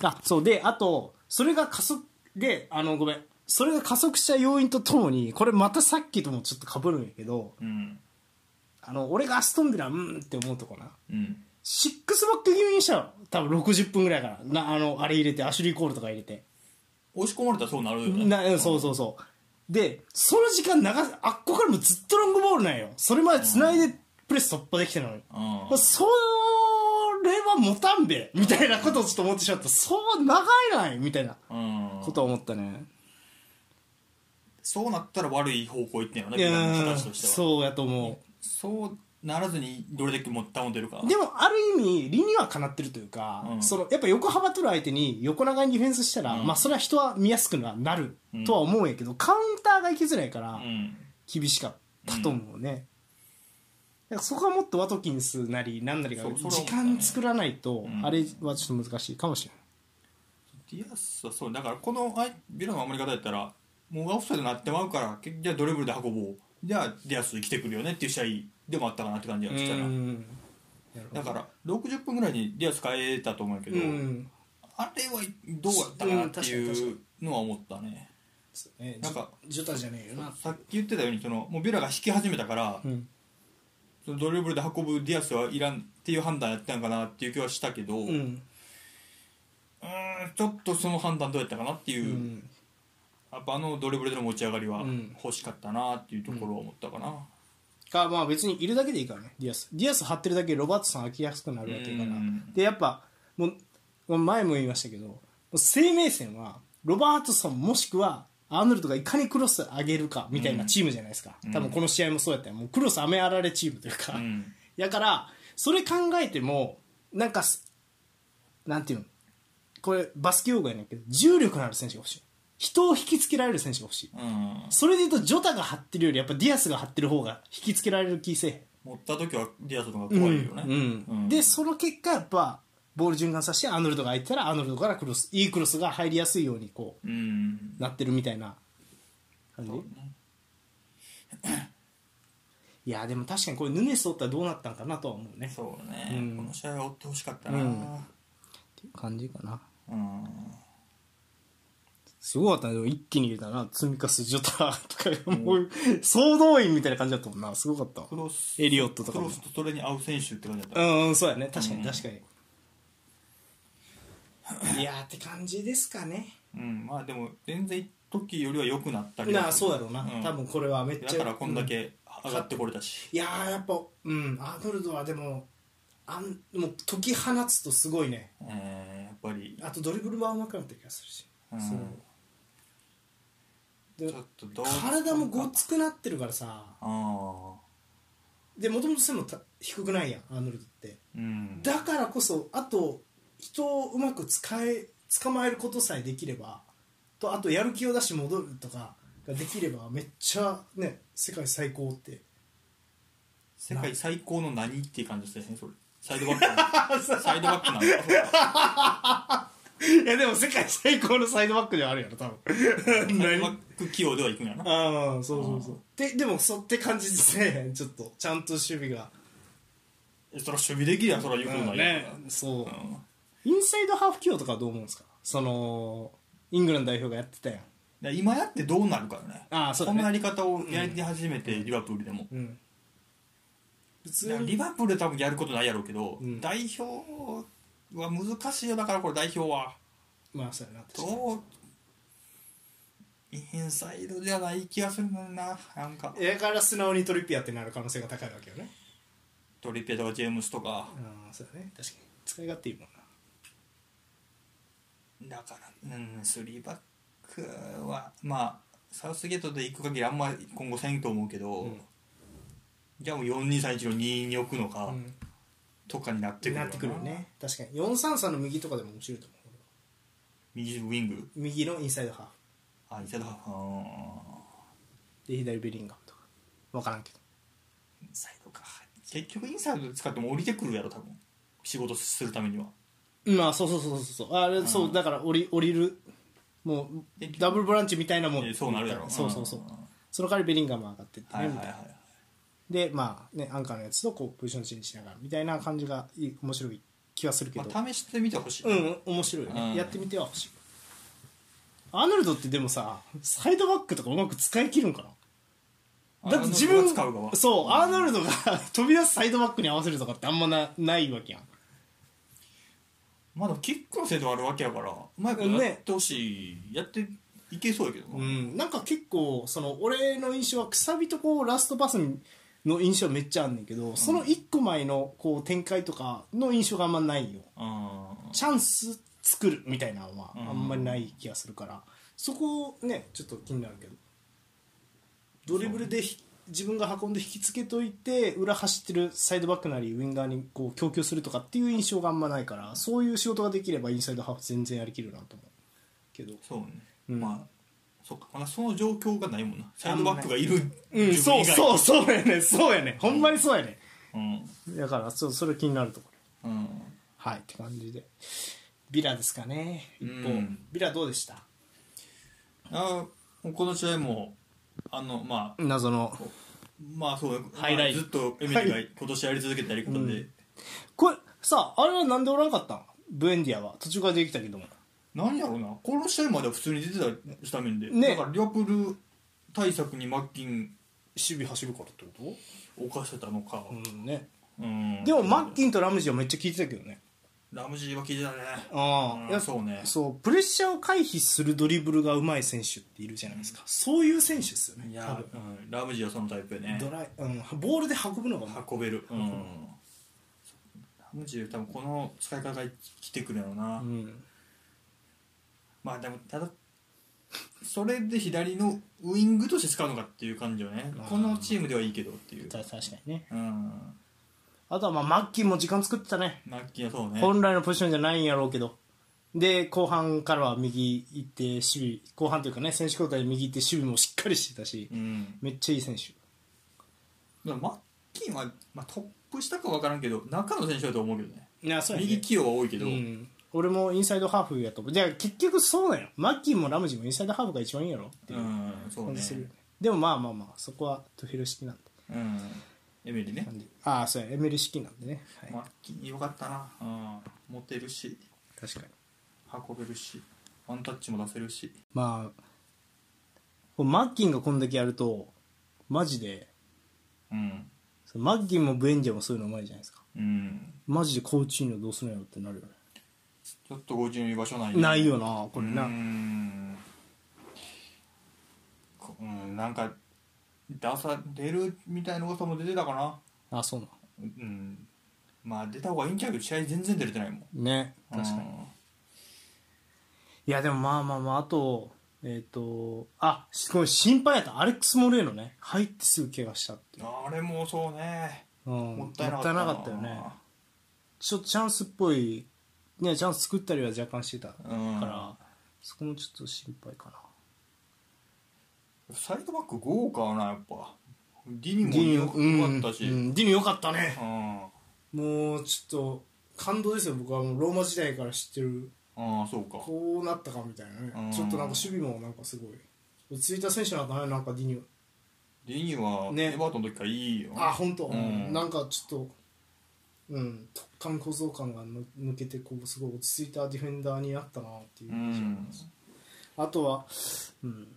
[SPEAKER 1] あそう。であとそれが加速であのごめん。それが加速した要因とともにこれまたさっきともちょっとかぶるんやけど
[SPEAKER 2] うん。
[SPEAKER 1] あの俺がアストンビラうんって思うとこな。
[SPEAKER 2] うん
[SPEAKER 1] シックスバック気味にしたの。多分60分ぐらいからなあのあれ入れてアシュリー・コールとか入れて。
[SPEAKER 2] 押し込まれたらそうなるよね。
[SPEAKER 1] なうんそうそうそう。でその時間長あっこからもずっとロングボールなんよ。それまで繋いでプレス突破できてるのに、
[SPEAKER 2] うん。
[SPEAKER 1] それは持たんべ。みたいなことをちょっと思ってしまった。そう長いないみたいな。
[SPEAKER 2] うん。
[SPEAKER 1] ことは思ったね。
[SPEAKER 2] そうなったら悪い方向行ってんよね形としては。
[SPEAKER 1] そうやと思
[SPEAKER 2] そうならずにどれだけも保てるか。
[SPEAKER 1] うでもある意味理にはかなってるというか、
[SPEAKER 2] うん。
[SPEAKER 1] そのやっぱ横幅取る相手に横長にディフェンスしたら、
[SPEAKER 2] うん。
[SPEAKER 1] まあそれは人は見やすくはなるとは思うんやけど、カウンターが行きづらいから
[SPEAKER 2] うん。
[SPEAKER 1] 厳しかったと思うね、だからそこはもっとワトキンスなりなんなりが
[SPEAKER 2] そうそれは
[SPEAKER 1] 時
[SPEAKER 2] 思ったね
[SPEAKER 1] 間作らないと、
[SPEAKER 2] うん。
[SPEAKER 1] あれはちょっと難しいかもしれない。
[SPEAKER 2] ディアスはそう。だからこのあいビラの守り方やったらもうオフサイドになってまうからけじゃあドリブルで運ぼうじゃあディアス来てくるよねっていう試合でもあったかなって感じがしたら。
[SPEAKER 1] うん。
[SPEAKER 2] だから60分ぐらいにディアス変えたと思うけど、
[SPEAKER 1] うん
[SPEAKER 2] あれはどうやったかなっていうのは思ったね。
[SPEAKER 1] ね。
[SPEAKER 2] なんか
[SPEAKER 1] ジュタじゃねえよな。
[SPEAKER 2] さっき言ってたようにそのもうビラが引き始めたから、
[SPEAKER 1] うん。
[SPEAKER 2] そのドリブルで運ぶディアスはいらんっていう判断やったんかなっていう気はしたけど、うーん。
[SPEAKER 1] うん
[SPEAKER 2] ちょっとその判断どうやったかなっていう、
[SPEAKER 1] うん
[SPEAKER 2] やっぱあのドリブルでの持ち上がりは
[SPEAKER 1] うん。
[SPEAKER 2] 欲しかったなっていうところは思ったかな、
[SPEAKER 1] かまあ別にいるだけでいいからねディアス。ディアス張ってるだけでロバートソン空きやすくなるわけだから。
[SPEAKER 2] うん。
[SPEAKER 1] でやっぱもう前も言いましたけど生命線はロバートソンもしくはアーノルドがいかにクロス上げるかみたいなチームじゃないですか、
[SPEAKER 2] うん。
[SPEAKER 1] 多分この試合もそうやったよ。もうクロス雨あられチームというか、
[SPEAKER 2] うん。
[SPEAKER 1] だからそれ考えてもなんかすなんていうのこれバスケ用語やねんけど重力のある選手が欲しい人を引きつけられる選手が欲しい。
[SPEAKER 2] うん。
[SPEAKER 1] それで言うとジョタが張ってるよりやっぱディアスが張ってる方が引きつけられる気せえ
[SPEAKER 2] 持った時はディアスの方が怖いよね、
[SPEAKER 1] うん。
[SPEAKER 2] うん。
[SPEAKER 1] でその結果やっぱボール循環させてアーノルドが空いてたらアーノルドからクロスいいクロスが入りやすいようにこ
[SPEAKER 2] うん。
[SPEAKER 1] うなってるみたいな感じ。いやでも確かにこれヌネスおったらどうなったんかなとは思うね。
[SPEAKER 2] そうね、
[SPEAKER 1] うん。
[SPEAKER 2] この試合は追ってほしかったな、
[SPEAKER 1] う
[SPEAKER 2] うん。ん
[SPEAKER 1] っていう感じかなすごかったね一気に入れたな。積み重ジョタとかもう。総動員みたいな感じだったもんな。すごかった。わ
[SPEAKER 2] クロス
[SPEAKER 1] エリオットとかも。
[SPEAKER 2] クロスとそれに合う選手って感じだった、
[SPEAKER 1] うんうんそうやね。確かに
[SPEAKER 2] うん。
[SPEAKER 1] 確かに、いやーって感じですかね。
[SPEAKER 2] うん、まあでも全然時よりは良くなったり
[SPEAKER 1] なあそうやろうな、
[SPEAKER 2] ん。
[SPEAKER 1] 多分これはめっちゃ
[SPEAKER 2] だからこんだけ上がってこれたし、
[SPEAKER 1] いやーやっぱうん。アーノルドはでもあんもう解き放つとすごいね。
[SPEAKER 2] えーやっぱり。
[SPEAKER 1] あとドリブルは上手くなった気がするし、
[SPEAKER 2] うん。
[SPEAKER 1] そうで
[SPEAKER 2] ちょっとどう
[SPEAKER 1] 体もごつくなってるからさ。
[SPEAKER 2] あ
[SPEAKER 1] でもともと背もた低くないやんアーノルドって。
[SPEAKER 2] あうん。
[SPEAKER 1] だからこそあと人をうまく使え捕まえることさえできればとあとやる気を出して戻るとかができればめっちゃね世界最高って。
[SPEAKER 2] 世界最高の何っていう感じですねそれ。サイドバック。な <laughs> のサイドバックなの
[SPEAKER 1] いやでも世界最高のサイドバックではあるやろ多分。
[SPEAKER 2] サイドバック起用ではいくんやな。
[SPEAKER 1] ああそうそうそう。ででもそって感じですねちょっとちゃんと守備が。
[SPEAKER 2] えそれは守備できりゃそれは言うことない
[SPEAKER 1] ね
[SPEAKER 2] よ
[SPEAKER 1] そう。
[SPEAKER 2] うん。
[SPEAKER 1] インサイドハーフ起用とかはどう思うんですか？そのイングランド代表がやってたやん。
[SPEAKER 2] で今やってどうなるからね。
[SPEAKER 1] ああそうだね。
[SPEAKER 2] このやり方をやり始めて、リバプールでも。
[SPEAKER 1] うん。普通
[SPEAKER 2] リバプールで多分やることないやろうけど、
[SPEAKER 1] うん。
[SPEAKER 2] 代表は難しいよ。だからこれ代表は。
[SPEAKER 1] まあそうやな。
[SPEAKER 2] どう？インサイドじゃない気がするんだよな。なんか。
[SPEAKER 1] だから素直にトリッピアってなる可能性が高いわけよね。
[SPEAKER 2] トリッペとかジェームスとか。
[SPEAKER 1] ああそうだね。確かに。使い勝手いいもんな。
[SPEAKER 2] だからうん3バックはまあサウスゲートで行く限りあんま今後せんと思うけど、
[SPEAKER 1] うん。
[SPEAKER 2] じゃあもう4231の2に置くのか、
[SPEAKER 1] うん
[SPEAKER 2] とかになってくる
[SPEAKER 1] な。ってくるよね。確かに。433の右とかでも面白いと思う
[SPEAKER 2] 右ウィング？
[SPEAKER 1] 右のインサイドハーフ。
[SPEAKER 2] あインサイドハーフ。あ
[SPEAKER 1] で左ベリンガムとか。分からんけど。
[SPEAKER 2] ーインサイドか。結局インサイドで使っても降りてくるやろ多分。仕事するためには。
[SPEAKER 1] まあそうそうそうそうそう。あれそうだから降り降りる。もうダブルボランチみたいなもん。
[SPEAKER 2] えそうなるやろ。
[SPEAKER 1] そうそうそう。
[SPEAKER 2] うん。
[SPEAKER 1] その代わりベリンガム上がってって
[SPEAKER 2] はいはいはい
[SPEAKER 1] ねみたい。なでまあねアンカーのやつとこうポジションチェンジしながらみたいな感じがいい面白い気はするけど、
[SPEAKER 2] まあ、試してみてほしい、
[SPEAKER 1] うん面白いよね、
[SPEAKER 2] うん。
[SPEAKER 1] やってみてはほしい。アーノルドってでもさサイドバックとかうまく使い切るんかな？だって自分
[SPEAKER 2] アーノルドが使う
[SPEAKER 1] うアーノルドが <laughs> 飛び出すサイドバックに合わせるとかってあんまなないわけやん。
[SPEAKER 2] まあでもキックの精度あるわけやからうまくやってほしい、やっていけそうやけどな、
[SPEAKER 1] うん、なんか結構その俺の印象はくさびとこうラストパスの印象めっちゃあんねんけど、その1個前のこう展開とかの印象があんまないよ。
[SPEAKER 2] あ
[SPEAKER 1] チャンス作るみたいなのは
[SPEAKER 2] うん。
[SPEAKER 1] あんまりない気がするから、そこねちょっと気になるけど。ドリブルでひ自分が運んで引きつけといて裏走ってるサイドバックなりウィンガーにこう供給するとかっていう印象があんまないからそういう仕事ができればインサイドハーフ全然やりきるなと思うけど。
[SPEAKER 2] そうね、
[SPEAKER 1] うん。
[SPEAKER 2] まあそっか。まだその状況がないもんな。サイドバックがいる
[SPEAKER 1] うん、そうそうそうやねそうやねほんまにそうやね、
[SPEAKER 2] うん。
[SPEAKER 1] だからそうそれ気になるとこ。ろ
[SPEAKER 2] うん。
[SPEAKER 1] はいって感じで。ビラですかね。一方、
[SPEAKER 2] うん。
[SPEAKER 1] ビラどうでした？
[SPEAKER 2] あーこの試合もあのまあ。
[SPEAKER 1] 謎の。
[SPEAKER 2] まあそう
[SPEAKER 1] ハイライト
[SPEAKER 2] ずっとエミリが今年やり続けたやり方で、
[SPEAKER 1] うん。これさあれはなんでおらんかったん？ブエンディアは。途中からできたけども
[SPEAKER 2] なんやろうな。この試合までは普通に出てたスタメンで、
[SPEAKER 1] ね。
[SPEAKER 2] だからリアプル対策にマッキン
[SPEAKER 1] 守備走るからってこ
[SPEAKER 2] を犯せたのか。
[SPEAKER 1] と、うんね。
[SPEAKER 2] うん。
[SPEAKER 1] でもマッキンとラムジーはめっちゃ効いてたけどね。
[SPEAKER 2] ラムジーは聞いてたね。うん
[SPEAKER 1] あいや
[SPEAKER 2] そうね。
[SPEAKER 1] そうプレッシャーを回避するドリブルが上手い選手っているじゃないですか、そういう選手ですよね。
[SPEAKER 2] いや、
[SPEAKER 1] 多分。
[SPEAKER 2] うん、ラムジーはそのタイプやね。
[SPEAKER 1] ドライ、うん、ボールで運ぶのがうまい
[SPEAKER 2] 運べる、うん、ラムジー多分この使い方が来てくるやろうな、
[SPEAKER 1] うん
[SPEAKER 2] まあでもただそれで左のウイングとして使うのかっていう感じよね。
[SPEAKER 1] あー
[SPEAKER 2] このチームではいいけどっていう。
[SPEAKER 1] た確かにね。
[SPEAKER 2] うん。
[SPEAKER 1] あとはまあマッキンも時間作ってたね。
[SPEAKER 2] マッキーはそうね。
[SPEAKER 1] 本来のポジションじゃないんやろうけど。で後半からは右行って守備後半というかね選手交代で右行って守備もしっかりしてたし
[SPEAKER 2] うん。
[SPEAKER 1] めっちゃいい選手。
[SPEAKER 2] マッキーは、まあ、トップ下か分からんけど中の選手だと思うけどね。
[SPEAKER 1] いやそう
[SPEAKER 2] 右起用は多いけど、
[SPEAKER 1] うん、俺もインサイドハーフやとじゃあ結局そうなんよ。マッキーもラムジーもインサイドハーフが一番いいんやろ。っていう。感じするよね。でもまあまあまあそこはトゥフェル式なんで。
[SPEAKER 2] うん。エミリね。
[SPEAKER 1] ああそうや。エメリ式なんでね、はい。
[SPEAKER 2] マッキーよかったな、うん、持てるし。
[SPEAKER 1] 確かに。
[SPEAKER 2] 運べるし。ワンタッチも出せるし。
[SPEAKER 1] まあマッキンがこんだけやるとマジで
[SPEAKER 2] うん。
[SPEAKER 1] マッキンもブエンジャもそういうのうまいじゃないですか。
[SPEAKER 2] うん。
[SPEAKER 1] マジでコーチーニョどうするんやろってなるよね
[SPEAKER 2] ちょっと50の居場所ない
[SPEAKER 1] ないよなこれな、
[SPEAKER 2] うん。こうんなんか出さ出るみたいな噂も出てたかな。
[SPEAKER 1] あそうな
[SPEAKER 2] うん。まあ出た方がいいんちゃうけど試合全然出れてないもん。
[SPEAKER 1] ね確かに。いやでもまあまあまああとえっ、とあすごい心配やった。アレックス・モレーノね入ってすぐ怪我したっていう、
[SPEAKER 2] あれもそうね。
[SPEAKER 1] うん、
[SPEAKER 2] もったいなかった
[SPEAKER 1] ったよね。ちょっとチャンスっぽいねチャンス作ったりは若干してたか
[SPEAKER 2] うん。
[SPEAKER 1] ら、そこもちょっと心配かな。
[SPEAKER 2] サイドバック豪華なやっぱ。ディニも良かったし、
[SPEAKER 1] うんうん。ディニよかったね。
[SPEAKER 2] うん。
[SPEAKER 1] もうちょっと感動ですよ僕は。もうローマ時代から知ってる。
[SPEAKER 2] ああそうか。
[SPEAKER 1] こうなったかみたいなね、
[SPEAKER 2] うん。
[SPEAKER 1] ちょっとなんか守備もなんかすごい落ち着いた選手なんだねなんかディニ。
[SPEAKER 2] ディニは
[SPEAKER 1] ね。
[SPEAKER 2] エバートンの時からいいよ。
[SPEAKER 1] あ本当、
[SPEAKER 2] うん。
[SPEAKER 1] なんかちょっとうん。突貫小僧感がぬ抜けてこうすごい落ち着いたディフェンダーになったなっていう
[SPEAKER 2] う
[SPEAKER 1] 印象
[SPEAKER 2] ん
[SPEAKER 1] です、あとはうん。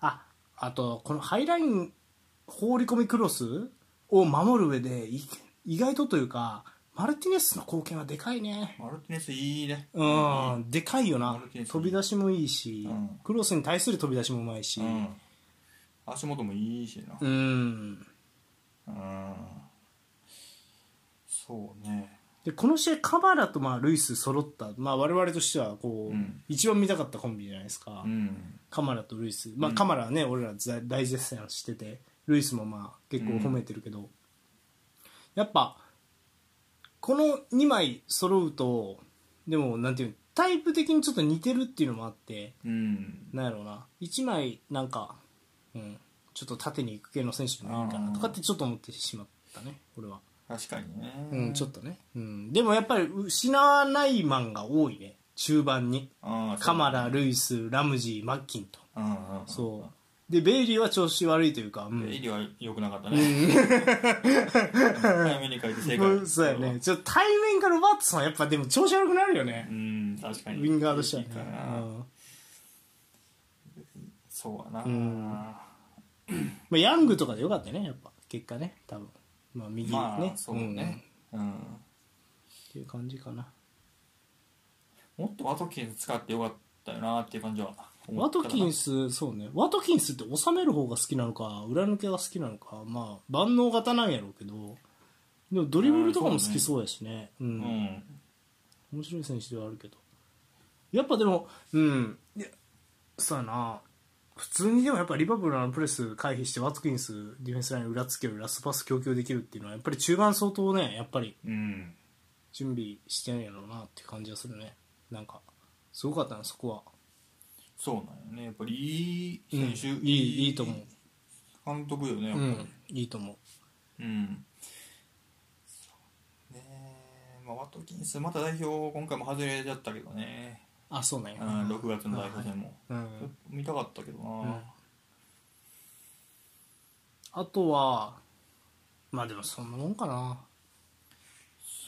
[SPEAKER 1] ああとこのハイライン放り込みクロスを守る上でい意外とというかマルティネスの貢献はでかいね。
[SPEAKER 2] マルティネスいいね。
[SPEAKER 1] うん。でかいよな。飛び出しもいいし、
[SPEAKER 2] うん。
[SPEAKER 1] クロスに対する飛び出しもうまいし。
[SPEAKER 2] うん。足元もいいしな。
[SPEAKER 1] うん。
[SPEAKER 2] うんそうね。
[SPEAKER 1] でこの試合カバラとまあルイス揃った、まあ、我々としてはこう、
[SPEAKER 2] うん。
[SPEAKER 1] 一番見たかったコンビじゃないですか、
[SPEAKER 2] うん。
[SPEAKER 1] カマラとルイス、まあ、カマラはね、俺ら大大絶賛しててルイスもまあ結構褒めてるけど、やっぱこの2枚揃うとでもなんていうのタイプ的にちょっと似てるっていうのもあって
[SPEAKER 2] うん。
[SPEAKER 1] なんやろうな。1枚なんか、うん、ちょっと縦に行く系の選手でもいいかなとかってちょっと思ってしまったね俺は、
[SPEAKER 2] 確かにね。
[SPEAKER 1] うん、ちょっとね、うん、でもやっぱり失わないマンが多いね。中盤に。カマラルイスラムジーマッキンと。
[SPEAKER 2] うんうん
[SPEAKER 1] そう。でベイリーは調子悪いというか、うん。
[SPEAKER 2] エリは良くなかったね。早めに書いて正解。<laughs>
[SPEAKER 1] そうやね。ちょっと対面から奪ってさやっぱでも調子悪くなるよね。
[SPEAKER 2] う、ん確かに。
[SPEAKER 1] ウィンガーとしてはね。
[SPEAKER 2] いいかな。そうやな、
[SPEAKER 1] ん。まあ、ヤングとかでよかったねやっぱ。結果ね多分まあ右ね、
[SPEAKER 2] まあそうね、うん。
[SPEAKER 1] っていう感じかな。
[SPEAKER 2] もっとワトキンス使ってよかったよなっていう感じは。思
[SPEAKER 1] ワトキンスそうね。ワトキンスって収める方が好きなのか裏抜けが好きなのか。まあ万能型なんやろうけど。でもドリブルとかも好きそうやしね。うん。
[SPEAKER 2] うん。
[SPEAKER 1] 面白い選手ではあるけど。やっぱでもうん。いやそうやな普通にでもやっぱリバプールのプレス回避してワトキンスディフェンスライン裏つけるラストパス供給できるっていうのはやっぱり中盤相当ねやっぱり
[SPEAKER 2] うん
[SPEAKER 1] 準備してんやろうなって感じがするね。なんかすごかったなそこは、
[SPEAKER 2] そうなんよね。やっぱりいい
[SPEAKER 1] うん。
[SPEAKER 2] 選手、
[SPEAKER 1] いいいいと思う。
[SPEAKER 2] 監督よねやっぱり。
[SPEAKER 1] うんいいと思う。
[SPEAKER 2] うん。そうね。まあ、ワトキンスまた代表今回も外れちゃったけどね、
[SPEAKER 1] あそうね
[SPEAKER 2] うん、6月の代表戦も、
[SPEAKER 1] うん。
[SPEAKER 2] 見たかったけどな、
[SPEAKER 1] うん。あとはまあでもそんなもんかな。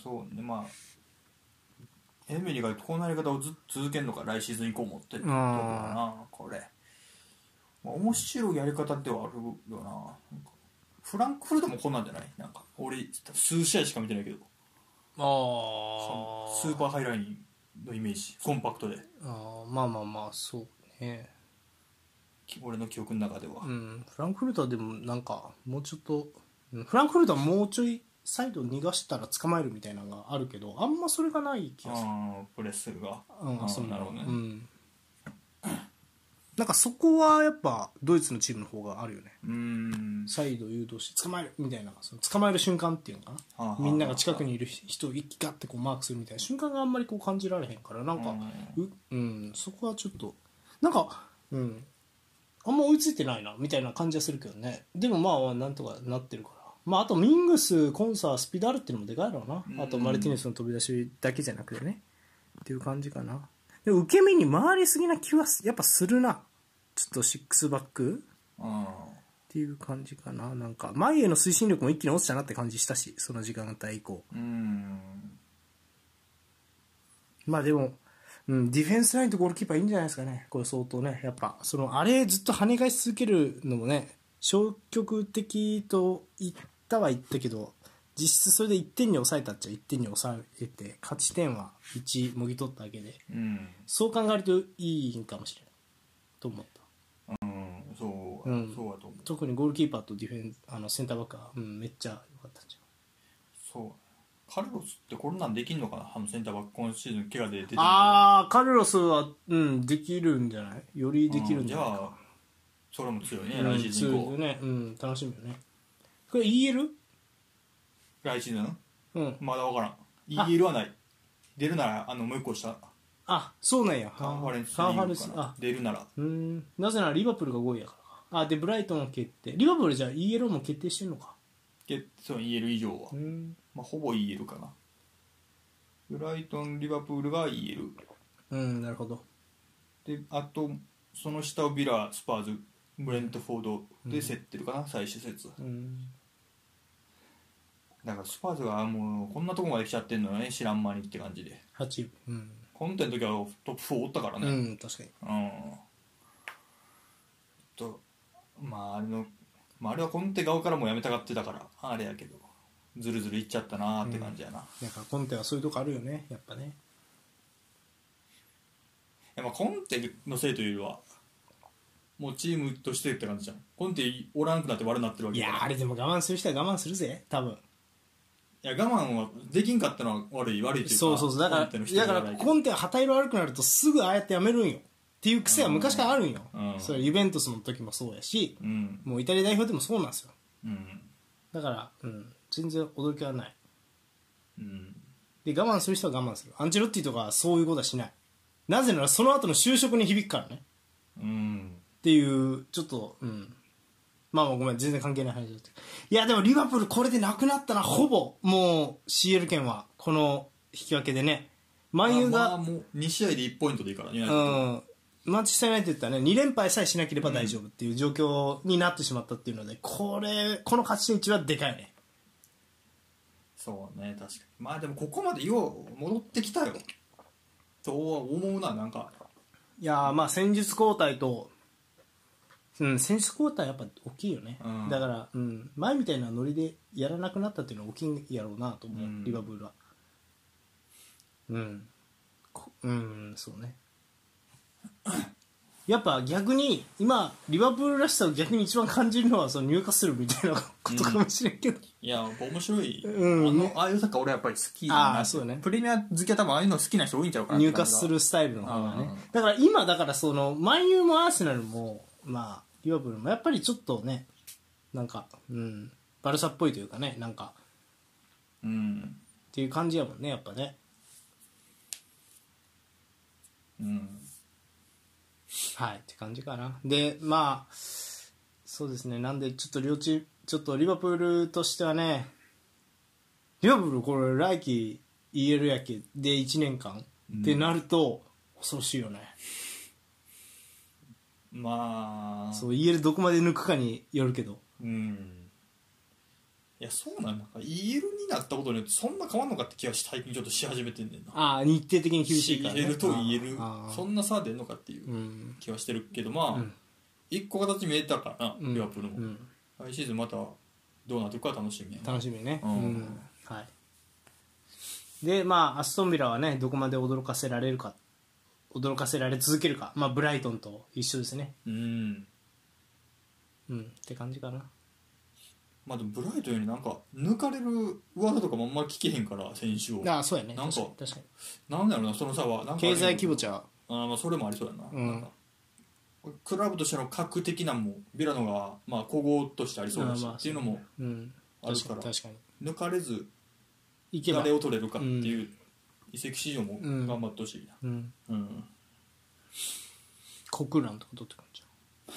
[SPEAKER 2] そうねまあエミリがこうなり方をず続けるのか来シーズン以降もってところだなこれ、まあ、面白いやり方ではあるよな。なんかフランクフルトもこんなんじゃない？なんか俺数試合しか見てないけど。
[SPEAKER 1] ああ
[SPEAKER 2] スーパーハイラインのイメージコンパクトで。
[SPEAKER 1] あーまあまあまあそうね。
[SPEAKER 2] き俺の記憶の中では。
[SPEAKER 1] うん。フランクフルトはでもなんかもうちょっとうんフランクフルトはもうちょいサイド逃がしたら捕まえるみたいなのがあるけどあんまそれがない気がする。
[SPEAKER 2] プレスが。
[SPEAKER 1] うん
[SPEAKER 2] あー
[SPEAKER 1] そう
[SPEAKER 2] なるほどね、
[SPEAKER 1] うんなんかそこはやっぱドイツのチームの方があるよね。
[SPEAKER 2] うーん。
[SPEAKER 1] サイド誘導して捕まえるみたいなその捕まえる瞬間っていうのか
[SPEAKER 2] はあはあ。
[SPEAKER 1] なみんなが近くにいる人を一気ガッてこうマークするみたいな瞬間があんまりこう感じられへんからなんかううんそこはちょっとなんかうんあんま追いついてないなみたいな感じはするけどね。でもまあなんとかなってるから。まああとミングスコンサースピードあるっていうのもでかいだろうなあとマルティネスの飛び出しだけじゃなくてね。っていう感じかなでも受け身に回りすぎな気はやっぱするな。ちょっとシックスバック。
[SPEAKER 2] うん
[SPEAKER 1] っていう感じかな。なんか前への推進力も一気に落ちたなって感じしたしその時間帯以降。
[SPEAKER 2] うん。
[SPEAKER 1] まあでも、うん、ディフェンスラインとゴールキーパーいいんじゃないですかね。これ相当ねやっぱそのあれずっと跳ね返し続けるのもね消極的と言ったは言ったけど実質それで1点に抑えたっちゃ1点に抑えて勝ち点は1もぎ取っただけで
[SPEAKER 2] うん。
[SPEAKER 1] そう考えるといいんかもしれないと思った。
[SPEAKER 2] うんそう、
[SPEAKER 1] うん。
[SPEAKER 2] そうだと思う。
[SPEAKER 1] 特にゴールキーパーとディフェンあのセンターバックは、うん、めっちゃ良かったんじ
[SPEAKER 2] そう。カルロスってこんなんできんのかな？あのセンターバック今シーズン怪我で出てる
[SPEAKER 1] ああカルロスは、うん、できるんじゃない？よりできるんじゃないか。
[SPEAKER 2] うんじゃあそれも強いね、
[SPEAKER 1] うん
[SPEAKER 2] 来シーズン以降、
[SPEAKER 1] 強いね、うん、楽しみよね。これ EL?
[SPEAKER 2] 来シーズン？
[SPEAKER 1] うん。
[SPEAKER 2] まだ分からん。EL はない。出るならあのもう一個下。
[SPEAKER 1] あそうなんや。
[SPEAKER 2] カンファレンス
[SPEAKER 1] カンファレン
[SPEAKER 2] リーグかな
[SPEAKER 1] ス。あ。
[SPEAKER 2] 出るなら。
[SPEAKER 1] うん。なぜならリバプールが5位やからあでブライトンは決定。リバプールじゃあ EL も決定してんのか。
[SPEAKER 2] けそう EL 以上は、
[SPEAKER 1] うん。
[SPEAKER 2] まあ、ほぼ EL かな。ブライトンリバプールが EL
[SPEAKER 1] うんなるほど。
[SPEAKER 2] であとその下をビラスパーズブレントフォードで競ってるかな、最終節
[SPEAKER 1] うん
[SPEAKER 2] だからスパーズがもうこんなとこまで来ちゃってんのよね知らん間にって感じで。
[SPEAKER 1] 8位うん、
[SPEAKER 2] コンテの時はトップ4おったから
[SPEAKER 1] う
[SPEAKER 2] ね
[SPEAKER 1] ん、確かに。
[SPEAKER 2] うん、とまああれの、まあ、あれはコンテ側からもやめたがってたからあれやけど。ずるずるいっちゃったなーって感じやな、
[SPEAKER 1] なんかコンテはそういうとこあるよねやっぱね。
[SPEAKER 2] いやまあコンテのせいというよりはもうチームとしてって感じじゃん。コンテおらんくなって悪なってるわ
[SPEAKER 1] い
[SPEAKER 2] けだから。
[SPEAKER 1] やあれでも我慢する人は我慢するぜ多分
[SPEAKER 2] いや我慢はできんかったのは悪い悪いというか
[SPEAKER 1] そうそうそう。だからだからコンテは旗色悪くなるとすぐああやってやめるんよっていう癖は昔からあるんよ、
[SPEAKER 2] うん。
[SPEAKER 1] それユベントスの時もそうやし、
[SPEAKER 2] うん。
[SPEAKER 1] もうイタリア代表でもそうなんですよ。
[SPEAKER 2] うん。
[SPEAKER 1] だから、うん、全然驚きはない。
[SPEAKER 2] うん。
[SPEAKER 1] で我慢する人は我慢する。アンチェロッティとかはそういうことはしない。なぜならその後の就職に響くからね。
[SPEAKER 2] うん。
[SPEAKER 1] っていうちょっとうんまあまあごめん全然関係ない話だった。いやでもリバプールこれでなくなったなほぼ。もう CL 権はこの引き分けでね。マンユーが、
[SPEAKER 2] まあ、もう2試合で1ポイントでいいからね、
[SPEAKER 1] うん。マンチェスター・ユナイテッドはね2連敗さえしなければ大丈夫っていう状況になってしまったっていうのでこれこの勝ち点1はでかいね。
[SPEAKER 2] そうね確かに。まあでもここまでよう戻ってきたよ。とは思うななんか。
[SPEAKER 1] いやーまあ戦術交代と、うん、戦術交代やっぱ大きいよね、
[SPEAKER 2] うん。
[SPEAKER 1] だから、うん、前みたいなノリでやらなくなったっていうのは大きいんやろうなと思う、
[SPEAKER 2] うん。
[SPEAKER 1] リバプールは。うん。こうんそうね。<coughs> やっぱ逆に今リバプールらしさを逆に一番感じるのはその入荷するみたいなことかもしれんけど、
[SPEAKER 2] いや面白い、
[SPEAKER 1] うん。
[SPEAKER 2] あのああいうサッカー俺やっぱり好きだな
[SPEAKER 1] あーそうね。
[SPEAKER 2] プレミア好きは多分ああいうの好きな人多いんちゃうかな
[SPEAKER 1] 入荷するスタイルの方がね。
[SPEAKER 2] うん。
[SPEAKER 1] だから今だからそのマンユーもアーセナルもまあリバプールもやっぱりちょっとねなんかうんバルサっぽいというかねなんか
[SPEAKER 2] うん。
[SPEAKER 1] っていう感じやもんねやっぱね。
[SPEAKER 2] うん。
[SPEAKER 1] はいって感じかな。でまあそうですね。なんでちょっと両チームちょっとリバプールとしてはねリバプールこれ来季 EL やけ？で1年間。ってなると恐ろしいよね、
[SPEAKER 2] まあ。
[SPEAKER 1] そう EL どこまで抜くかによるけど。
[SPEAKER 2] うん。いやそうなんだ EL になったことによってそんな変わんのかって気は最近ちょっとし始めてんねんな。
[SPEAKER 1] ああ日程的に厳しいから、ね、
[SPEAKER 2] CL と EL
[SPEAKER 1] ああ
[SPEAKER 2] そんな差出んのかっていう
[SPEAKER 1] うん。
[SPEAKER 2] 気はしてるけどまあ、
[SPEAKER 1] うん。
[SPEAKER 2] 一個形見えたからな、
[SPEAKER 1] うん。
[SPEAKER 2] リバプールも、
[SPEAKER 1] うん。
[SPEAKER 2] 来シーズンまたどうなっていくか楽しみ
[SPEAKER 1] 楽しみね、
[SPEAKER 2] うん。
[SPEAKER 1] うん。はい。でまあアストンビラはねどこまで驚かせられるか驚かせられ続けるか、まあ、ブライトンと一緒ですね。
[SPEAKER 2] うん。
[SPEAKER 1] うんって感じかな。
[SPEAKER 2] まあでもブライトンよりなんか抜かれる噂とかもあんま聞けへんから選手を。
[SPEAKER 1] ああそうやね。
[SPEAKER 2] なんか
[SPEAKER 1] 確かに
[SPEAKER 2] なんだろうなその差は。なんか
[SPEAKER 1] に経済規模ちゃ
[SPEAKER 2] あーまあそれもありそうやな,、
[SPEAKER 1] うん。
[SPEAKER 2] なんか。クラブとしての格的なんもビラノがまあ古豪としてありそうだし、
[SPEAKER 1] あーまあ
[SPEAKER 2] っていうのも
[SPEAKER 1] ううん。
[SPEAKER 2] あるから。
[SPEAKER 1] 確かに確かに。
[SPEAKER 2] 抜かれず
[SPEAKER 1] いけば。
[SPEAKER 2] 誰を取れるかっていう移籍市場も
[SPEAKER 1] うん。
[SPEAKER 2] 頑張ってほしいな。
[SPEAKER 1] うん。
[SPEAKER 2] うん、
[SPEAKER 1] コクランとか取ってくるんじゃん。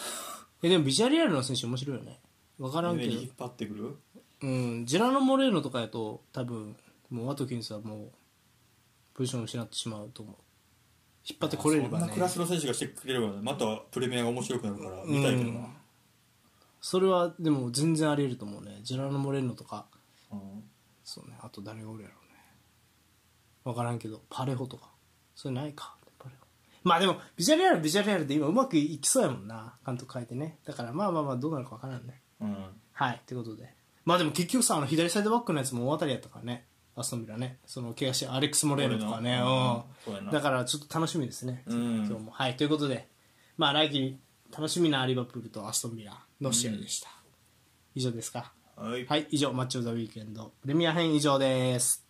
[SPEAKER 1] <laughs> えでもビジャレアルの選手面白いよね。分からんけど。
[SPEAKER 2] 上に引っ張ってくる？
[SPEAKER 1] うん、ジェラノ・モレーノとかやと多分もうワトキンスはもうポジションを失ってしまうと思う。引っ張ってこれればね。
[SPEAKER 2] そんなクラスの選手がしてくれればまたプレミアが面白くなるから見たいけどな、
[SPEAKER 1] それはでも全然あり得ると思うね。ジェラノ・モレーノとか。
[SPEAKER 2] うん。
[SPEAKER 1] そうね。あと誰がおるやろ分からんけどパレホとか。それないか。パレホ。まあでもビジャレアルビジャレアルで今うまくいきそうやもんな。監督変えてね。だからまあまあまあどうなるか分からんね。
[SPEAKER 2] うん。
[SPEAKER 1] はい。ってことで。まあでも結局さあの左サイドバックのやつも大当たりやったからね。アストンビラね。その怪我してアレックス・モレーノとかね。
[SPEAKER 2] うん。
[SPEAKER 1] だからちょっと楽しみですね、
[SPEAKER 2] うん。
[SPEAKER 1] 今日も。はい。ということで。まあ来季楽しみなリバプールとアストンビラの試合でした、以上ですか。
[SPEAKER 2] はい。
[SPEAKER 1] はい。以上マッチ・オブ・ザ・ウィークエンド。プレミア編以上です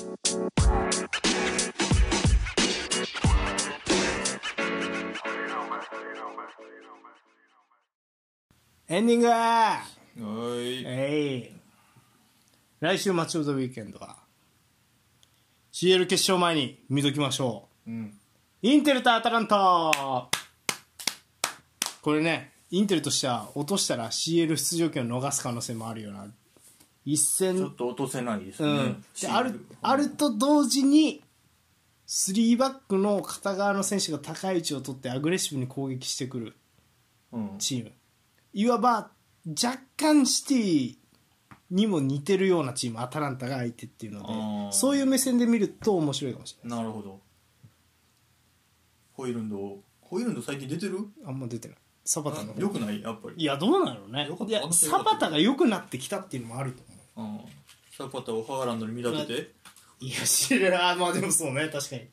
[SPEAKER 1] エンディング。
[SPEAKER 2] はい。
[SPEAKER 1] えい。来週マッチ・オブ・ザ・ウィークエンドは CL 決勝前に見ときましょう。
[SPEAKER 2] うん。
[SPEAKER 1] インテルとアタランタ。これねインテルとしては落としたら CL 出場権を逃す可能性もあるような一戦
[SPEAKER 2] ちょっと落とせないですね、
[SPEAKER 1] うん、
[SPEAKER 2] シール。
[SPEAKER 1] であるあると同時に3バックの片側の選手が高い位置を取ってアグレッシブに攻撃してくる
[SPEAKER 2] うん。
[SPEAKER 1] チーム。いわば若干シティにも似てるようなチームアタランタが相手っていうのでそういう目線で見ると面白いかもしれない
[SPEAKER 2] なるほど。ホイルンドホイルンド最近出てる？
[SPEAKER 1] あんま出てないサバタの
[SPEAKER 2] よくない？やっぱり。
[SPEAKER 1] いやどうなのね。
[SPEAKER 2] よかった。
[SPEAKER 1] いやサバタが良くなってきたっていうのもあると思
[SPEAKER 2] うパタをハーランドに見立てて？
[SPEAKER 1] いや知らないまあでもそうね。確かに。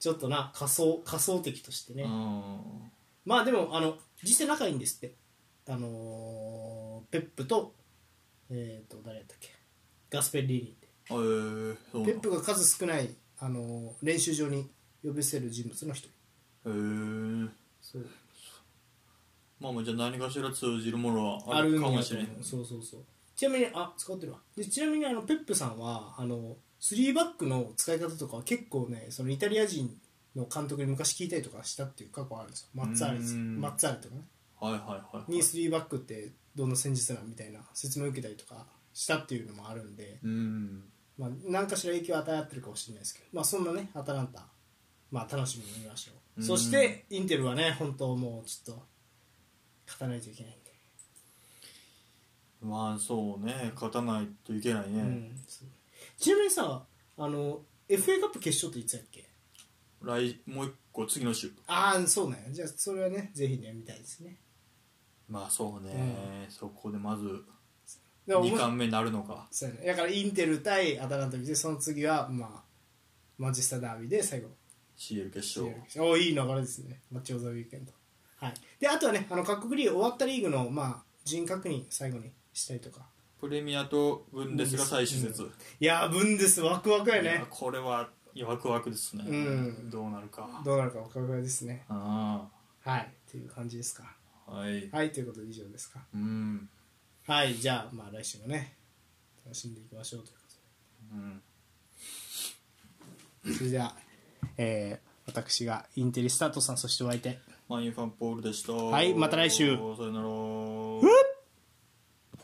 [SPEAKER 1] ちょっとな仮想仮想的としてね、
[SPEAKER 2] うん。
[SPEAKER 1] まあでもあの実際仲いいんですって。あのーペップとえっ、と誰やったっけ？ガスペッリーニって。
[SPEAKER 2] えー、そうな
[SPEAKER 1] ペップが数少ない、あのー練習場に呼びせる人物の一人。
[SPEAKER 2] へー
[SPEAKER 1] そう。
[SPEAKER 2] まあまあじゃあ何かしら通じるものは
[SPEAKER 1] あ
[SPEAKER 2] ある
[SPEAKER 1] るんやと思
[SPEAKER 2] かもしれん。
[SPEAKER 1] うそうそうそうちなみにあ使ってるわ。でちなみにあのペップさんはあの3バックの使い方とかは結構ねそのイタリア人の監督に昔聞いたりとかしたっていう過去あるんですよ。マッツァーレマッツァーレとかね
[SPEAKER 2] はいはいはいはい。
[SPEAKER 1] に3バックってどんな戦術なのみたいな説明を受けたりとかしたっていうのもあるんで、
[SPEAKER 2] うん。
[SPEAKER 1] まあ、何かしら影響を与え合ってるかもしれないですけど、まあ、そんなねアタランタ、まあ、楽しみに見ましょう、
[SPEAKER 2] うん。
[SPEAKER 1] そしてインテルはね本当もうちょっと勝たないといけないんで、
[SPEAKER 2] まあそうね勝たないといけないね、
[SPEAKER 1] うん。ちなみにさあの FA カップ決勝っていつやっけ？
[SPEAKER 2] 来もう一個次の週。
[SPEAKER 1] ああそうなんやじゃあそれはねぜひね見たいですね。
[SPEAKER 2] まあそうね、そこでまず
[SPEAKER 1] だから
[SPEAKER 2] 2冠目になるのか。
[SPEAKER 1] そうやね。だからインテル対アタランタ見てその次はまあマンチェスターダービーで最後。
[SPEAKER 2] CL 決勝。
[SPEAKER 1] おおいい流れですね。マッチオブザウィークエンド。はい。であとはねあの各国リーグ終わったリーグのまあ人確認最後にしたりとか。
[SPEAKER 2] プレミアとブンデスが最終節、
[SPEAKER 1] いやーブンデスワクワクや
[SPEAKER 2] いや
[SPEAKER 1] ね
[SPEAKER 2] これはワクワクですね、
[SPEAKER 1] うん。
[SPEAKER 2] どうなるか。
[SPEAKER 1] どうなるかワクワクですね。
[SPEAKER 2] あ
[SPEAKER 1] はいっていう感じですか。
[SPEAKER 2] あはい。
[SPEAKER 1] はいということで以上ですか。
[SPEAKER 2] うん。
[SPEAKER 1] はいじゃあまあ来週もね楽しんでいきましょうというこ
[SPEAKER 2] うん。
[SPEAKER 1] とでそれではえー、私がインテリスタートさんそしてお相手。
[SPEAKER 2] マインファンポールでした。
[SPEAKER 1] はいまた来週。
[SPEAKER 2] さよなら